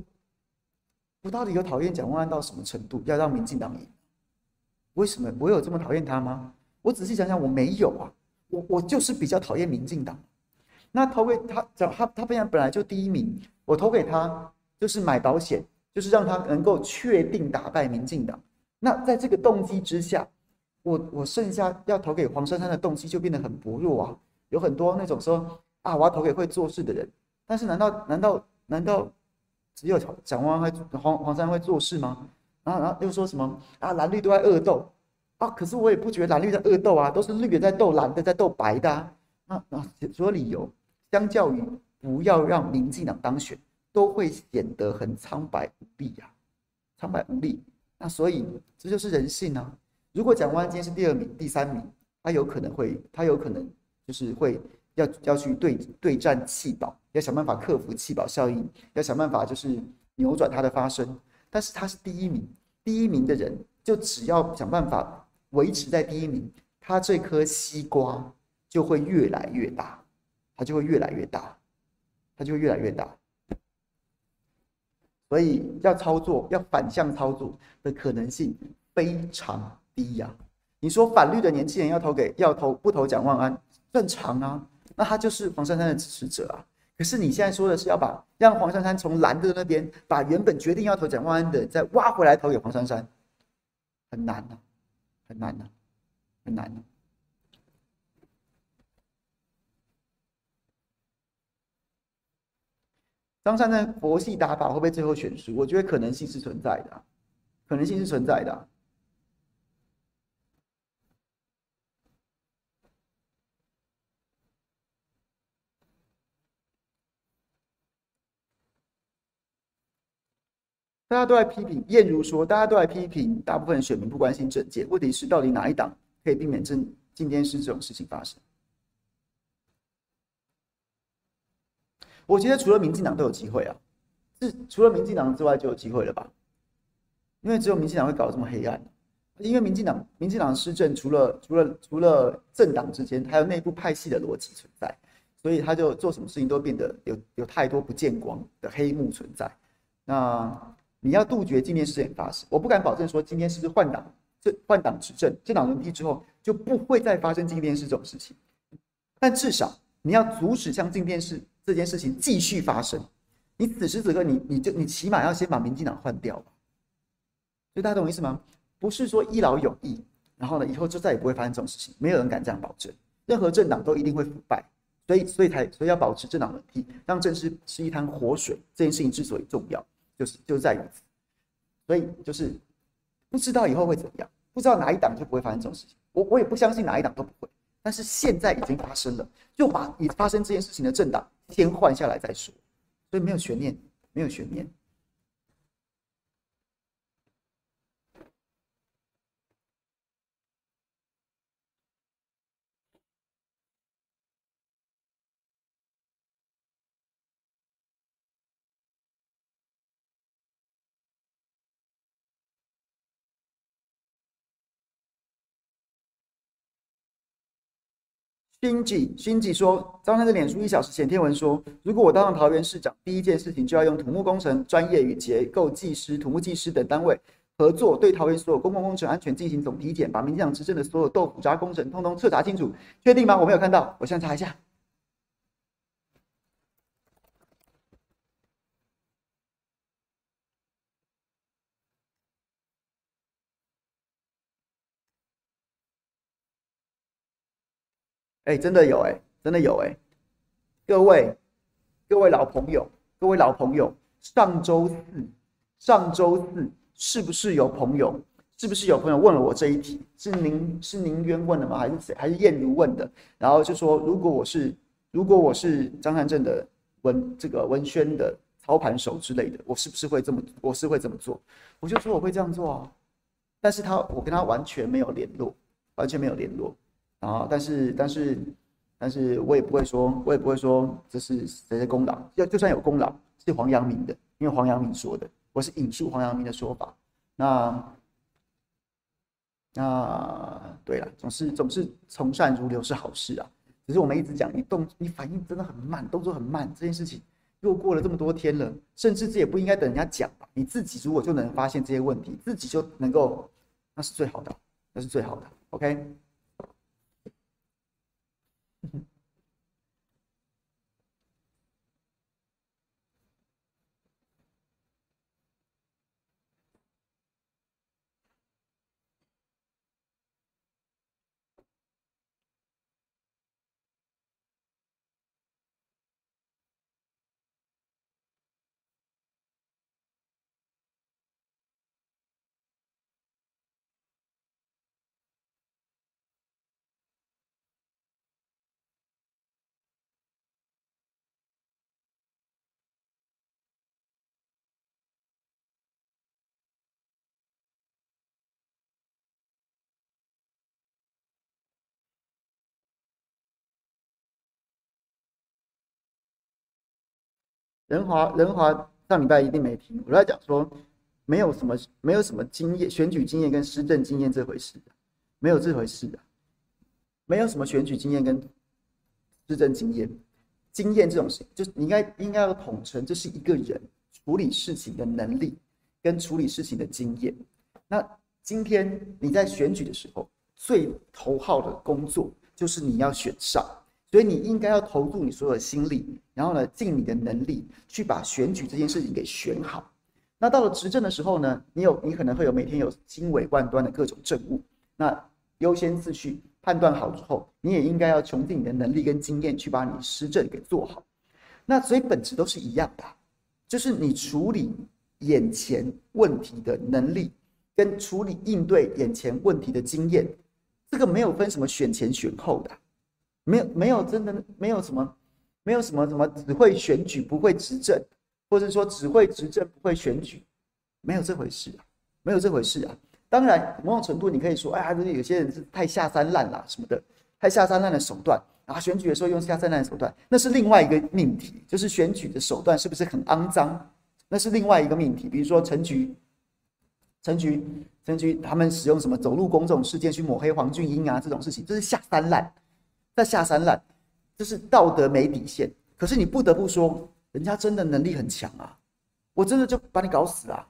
我到底有讨厌蒋万安到什么程度，要让民进党赢？为什么我有这么讨厌他吗？我仔细想想，我没有啊。我我就是比较讨厌民进党。那投给他，他他他本来本来就第一名，我投给他就是买保险，就是让他能够确定打败民进党。那在这个动机之下，我我剩下要投给黄珊珊的动机就变得很薄弱啊。有很多那种说啊，我要投给会做事的人，但是难道难道难道只有蒋万安会黄黄珊珊会做事吗？然后然后又说什么啊，蓝绿都在恶斗啊，可是我也不觉得蓝绿在恶斗啊，都是绿的在斗蓝的，在斗白的啊。那那所有理由。相较于不要让民进党当选，都会显得很苍白无力呀、啊，苍白无力。那所以这就是人性啊。如果蒋万安今天是第二名、第三名，他有可能会，他有可能就是会要要去对对战弃保，要想办法克服弃保效应，要想办法就是扭转它的发生。但是他是第一名，第一名的人就只要想办法维持在第一名，他这颗西瓜就会越来越大。它就会越来越大，它就会越来越大，所以要操作，要反向操作的可能性非常低呀、你说反绿的年轻人要投给要投不投蒋万安，正常啊，那他就是黄珊珊的支持者啊。可是你现在说的是要把让黄珊珊从蓝的那边把原本决定要投蒋万安的再挖回来投给黄珊珊，很难啊，很难啊，很难啊。张善政佛系打法会不会最后选输？我觉得可能性是存在的、啊，可能性是存在的、啊。大家都在批评，燕如说，大家都在批评，大部分选民不关心政界。问题是，到底哪一党可以避免这今天是这种事情发生？我觉得除了民进党都有机会啊，是除了民进党之外就有机会了吧？因为只有民进党会搞得这么黑暗，因为民进党民进党施政除了除了除了政党之间还有内部派系的逻辑存在，所以他就做什么事情都变得有有太多不见光的黑幕存在。那你要杜绝今天事件发生，我不敢保证说今天是不是换党这换党执政政党轮替之后就不会再发生今天是这种事情，但至少你要阻止像今天是。这件事情继续发生，你此时此刻你，你就你起码要先把民进党换掉吧。所以大家懂我意思吗？不是说一劳永逸，然后呢，以后就再也不会发生这种事情，没有人敢这样保证。任何政党都一定会腐败，所以所以才所以要保持政党轮替，让政治是一滩活水。这件事情之所以重要，就是就在于此。所以就是不知道以后会怎样，不知道哪一党就不会发生这种事情。我我也不相信哪一党都不会。但是现在已经发生了，就把已发生这件事情的政党先换下来再说，所以没有悬念，没有悬念。星际星际说，张三的脸书一小时前贴文说，如果我当上桃园市长，第一件事情就要用土木工程专业与结构技师、土木技师等单位合作，对桃园所有公共工程安全进行总体检，把民进党执政的所有豆腐渣工程通通彻查清楚。确定吗？我没有看到，我现在查一下。哎，真的有哎，真的有哎，各位，各位老朋友，各位老朋友，上周四，上周四是不是有朋友？是不是有朋友问了我这一题？是您是您冤问的吗？还是谁？还是燕如问的？然后就说，如果我是，如果我是张善政的文这个文宣的操盘手之类的，我是不是会这么？我是会这么做？我就说我会这样做啊，但是他我跟他完全没有联络，完全没有联络。啊！但是，但是，但是我也不会说，我也不会说这是谁的功劳。要就算有功劳，是黄阳明的，因为黄阳明说的，我是引述黄阳明的说法。那，那对了，总是总是从善如流是好事啊。只是我们一直讲，你动你反应真的很慢，动作很慢，这件事情又过了这么多天了，甚至这也不应该等人家讲吧？你自己如果就能发现这些问题，自己就能够，那是最好的，那是最好的。OK。Mm-hmm. 仁华，仁华上礼拜一定没听，我在讲说，没有什么，没有什么经验，选举经验跟施政经验这回事，没有这回事的，没有什么选举经验跟施政经验，经验这种事，就是你应该应该要统称，这是一个人处理事情的能力跟处理事情的经验。那今天你在选举的时候，最头号的工作就是你要选上。所以你应该要投入你所有的心力，然后呢，尽你的能力去把选举这件事情给选好。那到了执政的时候呢，你有你可能会有每天有经纬万端的各种政务，那优先次序判断好之后，你也应该要穷尽你的能力跟经验去把你施政给做好。那所以本质都是一样的，就是你处理眼前问题的能力跟处理应对眼前问题的经验，这个没有分什么选前选后的。没有没有真的没有什么，没有什么什么只会选举不会执政，或者说只会执政不会选举，没有这回事啊，没有这回事啊。当然，某种程度你可以说，哎呀，这有些人是太下三滥啦什么的，太下三滥的手段啊，选举的时候用下三滥的手段，那是另外一个命题，就是选举的手段是不是很肮脏，那是另外一个命题。比如说陈菊，陈菊，陈菊他们使用什么走路工这种事件去抹黑黄俊英啊，这种事情，这是下三滥。在下三滥，就是道德没底线。可是你不得不说，人家真的能力很强啊！我真的就把你搞死啊！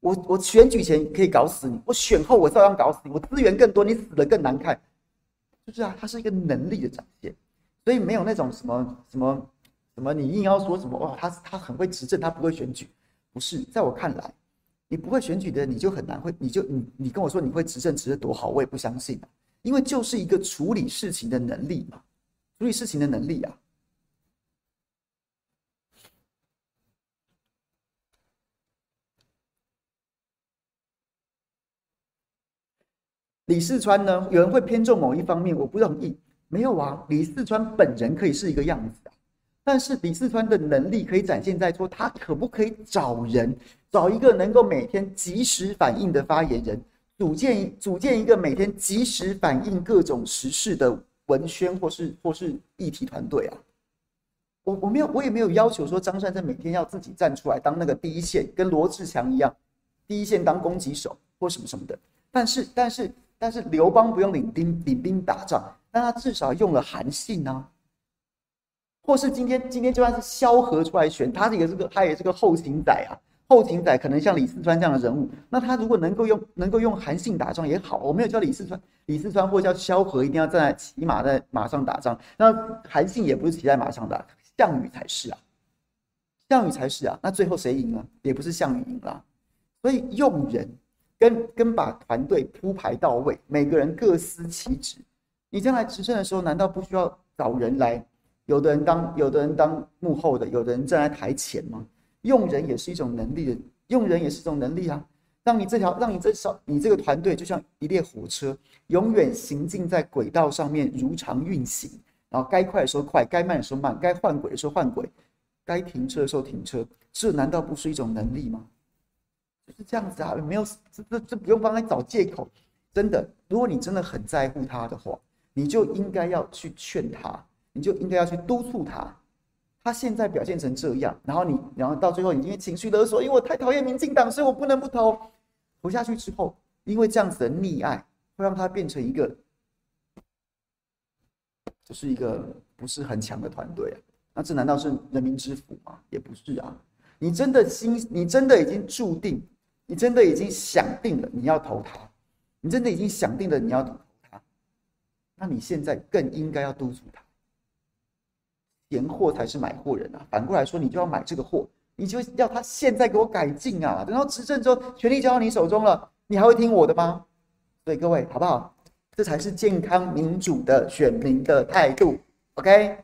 我我选举前可以搞死你，我选后我照样搞死你。我资源更多，你死得更难看，就是啊，他是一个能力的展现。所以没有那种什么什么什么，你硬要说什么哇，他他很会执政，他不会选举，不是？在我看来，你不会选举的，你就很难会，你就你你跟我说你会执政执得多好，我也不相信。因为就是一个处理事情的能力嘛，处理事情的能力啊。李四川呢，有人会偏重某一方面，我不同意。没有啊，李四川本人可以是一个样子啊，但是李四川的能力可以展现在说，他可不可以找人，找一个能够每天及时反应的发言人。组建组建一个每天及时反映各种时事的文宣或是或是议题团队啊，我我没有我也没有要求说张善政每天要自己站出来当那个第一线，跟罗志强一样，第一线当攻击手或什么什么的。但是但是但是刘邦不用领兵领兵打仗，但他至少用了韩信啊，或是今天今天就算是萧何出来选，他也是个他也是个后勤仔啊。后勤仔可能像李四川这样的人物，那他如果能够用能够用韩信打仗也好。我没有叫李四川，李四川或叫萧何一定要站在骑马在马上打仗。那韩信也不是骑在马上打，项羽才是啊，项羽才是啊。那最后谁赢了？也不是项羽赢了。所以用人跟跟把团队铺排到位，每个人各司其职。你将来执政的时候，难道不需要找人来？有的人当有的人当幕后的，有的人站在台前吗？用人也是一种能力的，用人也是一种能力啊！让你这条，让你这少，你这个团队就像一列火车，永远行进在轨道上面，如常运行。然后该快的时候快，该慢的时候慢，该换轨的时候换轨，该停车的时候停车。这难道不是一种能力吗？就是这样子啊！没有，这这这不用帮他找借口。真的，如果你真的很在乎他的话，你就应该要去劝他，你就应该要去督促他。他现在表现成这样，然后你，然后到最后你因为情绪勒索，因为我太讨厌民进党，所以我不能不投。投下去之后，因为这样子的溺爱，会让他变成一个就是一个不是很强的团队啊。那这难道是人民之福吗？也不是啊。你真的心，你真的已经注定，你真的已经想定了你要投他，你真的已经想定了你要投他，那你现在更应该要督促他。嫌货才是买货人啊！反过来说，你就要买这个货，你就要他现在给我改进啊！等到执政之后，权力交到你手中了，你还会听我的吗？所以各位，好不好？这才是健康民主的选民的态度。OK。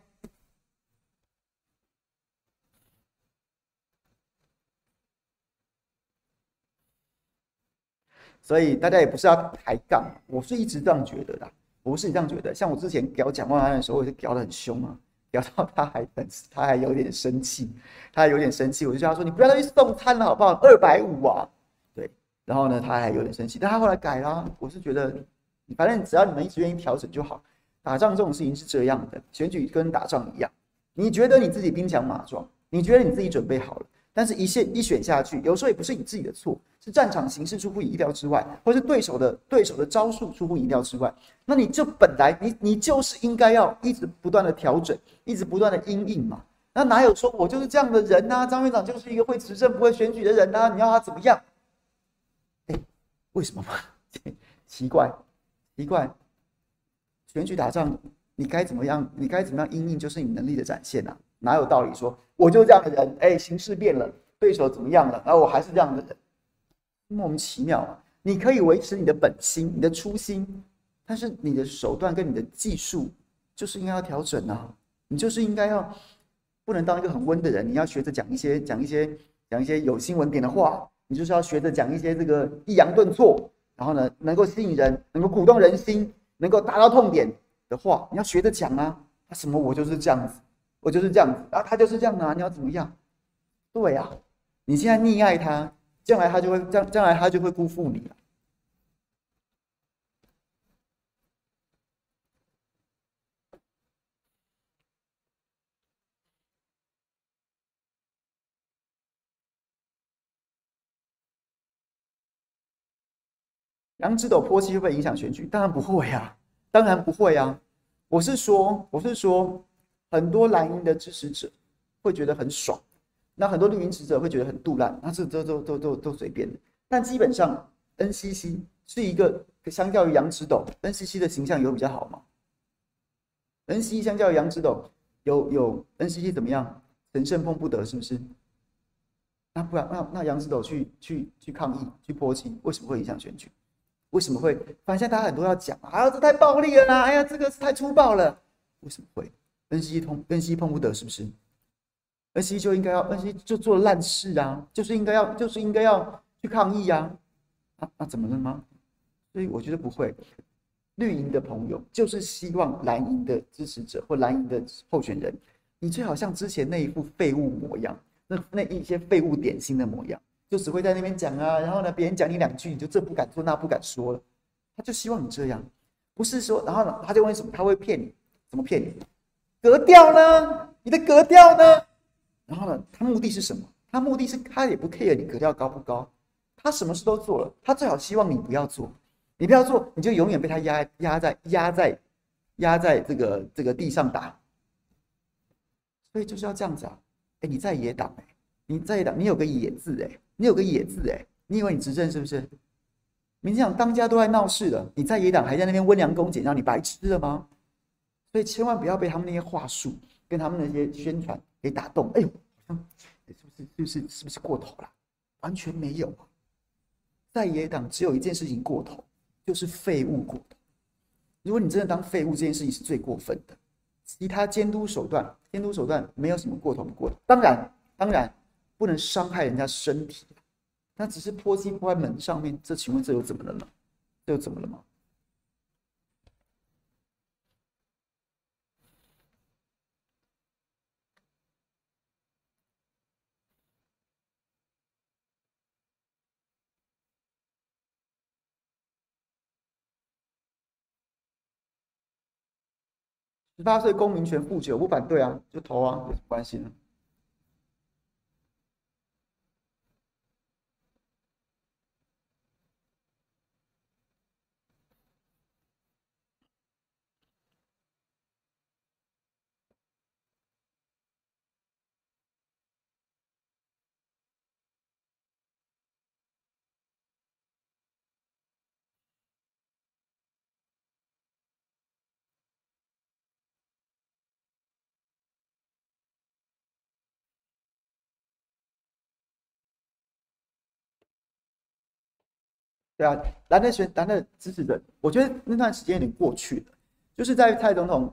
所以大家也不是要抬杠，我是一直这样觉得的。我是这样觉得，像我之前屌蒋万安的时候，我就屌得很凶啊。聊到他还很，他还有点生气，他还有点生气，我就叫他说：“你不要再去送餐了，好不好？二百五啊，对。”然后呢，他还有点生气，但他后来改了。我是觉得，反正只要你们一直愿意调整就好。打仗这种事情是这样的，选举跟打仗一样，你觉得你自己兵强马壮，你觉得你自己准备好了。但是一线一选下去，有时候也不是你自己的错，是战场形势出乎意料之外，或是对手的对手的招数出乎意料之外。那你就本来你你就是应该要一直不断的调整，一直不断的因应嘛。那哪有说我就是这样的人呐、啊？张院长就是一个会执政不会选举的人呐、啊？你要他怎么样？哎，为什么嘛？奇怪，奇怪，选举打仗你该怎么样？你该怎么样因应就是你能力的展现呐、啊？哪有道理说？我就这样的人，哎，形势变了，对手怎么样了？然后我还是这样的人，莫名其妙！你可以维持你的本心、你的初心，但是你的手段跟你的技术就是应该要调整啊！你就是应该要不能当一个很温的人，你要学着讲一些、讲一些、讲一些有新闻点的话，你就是要学着讲一些这个抑扬顿挫，然后呢，能够吸引人、能够鼓动人心、能够达到痛点的话，你要学着讲啊！啊，什么我就是这样子。我就是这样子然啊，他就是这样啊，你要怎么样？对呀，你现在溺爱他，将来他就会将将来他就会辜负你。杨指斗波及会不会影响选举？当然不会呀，当然不会呀。我是说，我是说。很多蓝营的支持者会觉得很爽，那很多绿营支持者会觉得很杜烂，那这都都都都都随便的。但基本上，NCC 是一个相较于杨指斗，NCC 的形象有比较好吗？NCC 相较于杨指斗，有有 NCC 怎么样？陈胜碰不得是不是？那不然那那杨指斗去去去抗议去泼漆，为什么会影响选举？为什么会？反正现在大家很多要讲啊，这太暴力了啦！哎呀，这个是太粗暴了，为什么会？恩熙碰恩熙碰不得，是不是？恩熙就应该要恩熙就做烂事啊，就是应该要就是应该要去抗议，啊，啊，那怎么了吗？所以我觉得不会。绿营的朋友就是希望蓝营的支持者或蓝营的候选人，你最好像之前那一副废物模样，那那一些废物点心的模样，就只会在那边讲啊，然后呢，别人讲你两句，你就这不敢做那不敢说了。他就希望你这样，不是说，然后呢，他就问什么？他会骗你？怎么骗你？格调呢？你的格调呢？然后呢？他目的是什么？他目的是他也不 care 你格调高不高，他什么事都做了，他最好希望你不要做，你不要做，你就永远被他压压在压在压在这个这个地上打。所以就是要这样子啊！哎，你在野党哎，你在野党，你有个野字哎，你有个野字哎，你以为你执政是不是？民进党当家都在闹事了，你在野党还在那边温良恭俭让，你白痴了吗？所以千万不要被他们那些话术跟他们那些宣传给打动。哎呦，好像是不是是不是是不是过头了？完全没有，在野党只有一件事情过头，就是废物过头。如果你真的当废物，这件事情是最过分的。其他监督手段，监督手段没有什么过头不过头。当然，当然不能伤害人家身体，那只是泼漆泼在门上面。这请问这又怎么了呢？这又怎么了吗？十八岁公民权不久，不反对啊，就投啊，有什么关系呢？对啊，蓝的选蓝的支持者，我觉得那段时间有点过去了，就是在蔡总统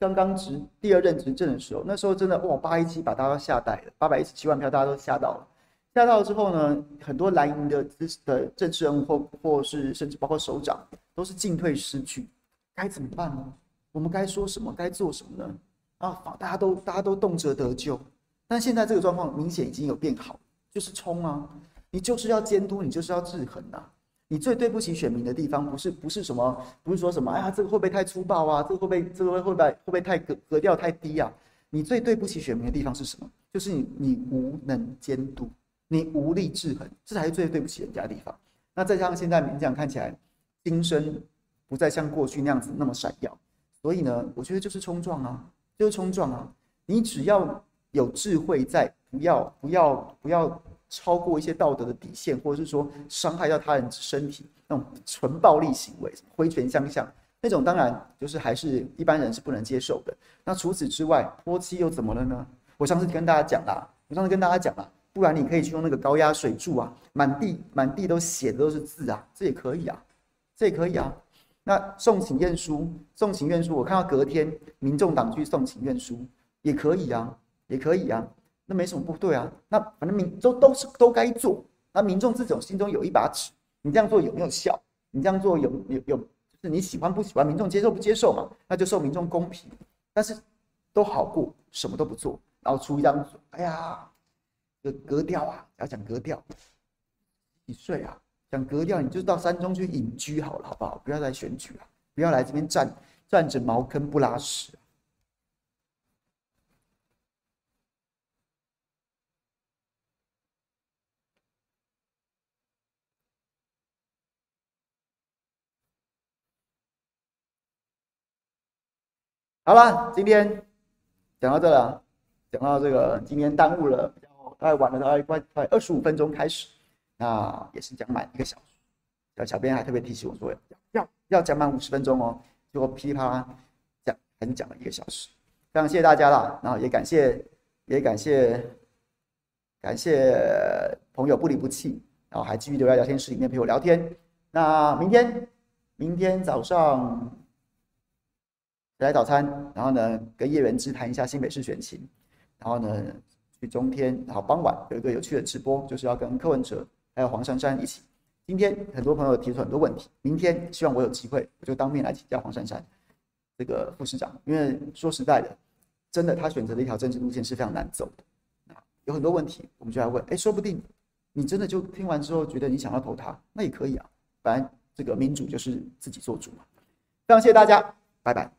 刚刚执第二任执政的时候，那时候真的哇，八一七把大家都吓呆了，八百一十七万票大家都吓到了。吓到了之后呢，很多蓝营的支持的政治人物或或是甚至包括首长，都是进退失据，该怎么办呢？我们该说什么？该做什么呢？啊，大家都大家都动辄得咎，但现在这个状况明显已经有变好，就是冲啊！你就是要监督，你就是要制衡啊！你最对不起选民的地方，不是不是什么，不是说什么，哎呀，这个会不会太粗暴啊？这个会不会这个会不会会不会太格格调太低啊？你最对不起选民的地方是什么？就是你你无能监督，你无力制衡，这才是最对不起人家的地方。那再加上现在民进党看起来精神不再像过去那样子那么闪耀，所以呢，我觉得就是冲撞啊，就是冲撞啊！你只要有智慧在，不要不要不要。超过一些道德的底线，或者是说伤害到他人身体那种纯暴力行为，挥拳相向那种，当然就是还是一般人是不能接受的。那除此之外，泼漆又怎么了呢？我上次跟大家讲啦，我上次跟大家讲啦，不然你可以去用那个高压水柱啊，满地满地都写的都是字啊，这也可以啊，这也可以啊。那送请愿书，送请愿书，我看到隔天民众党去送请愿书也可以啊，也可以啊。那没什么不对啊，那反正民都都是都该做。那民众自己心中有一把尺，你这样做有没有效？你这样做有有有，就是你喜欢不喜欢？民众接受不接受嘛？那就受民众公平。但是都好过什么都不做，然后出一张嘴，哎呀，这格调啊，要讲格调，几岁啊？讲格调，你就到山中去隐居好了，好不好？不要来选举啊，不要来这边站站着茅坑不拉屎。好了，今天讲到这了，讲到这个今天耽误了，大概晚了大概快快二十五分钟开始，那也是讲满一个小时。小小编还特别提醒我说要要要讲满五十分钟哦，结果噼里啪啦讲还是讲了一个小时，非常谢谢大家了，然后也感谢也感谢感谢朋友不离不弃，然后还继续留在聊天室里面陪我聊天。那明天明天早上。来早餐，然后呢，跟叶元之谈一下新北市选情，然后呢，去中天，然后傍晚有一个有趣的直播，就是要跟柯文哲还有黄珊珊一起。今天很多朋友提出很多问题，明天希望我有机会，我就当面来请教黄珊珊这个副市长，因为说实在的，真的他选择的一条政治路线是非常难走的，有很多问题，我们就来问，哎，说不定你真的就听完之后觉得你想要投他，那也可以啊，反正这个民主就是自己做主嘛。非常谢谢大家，拜拜。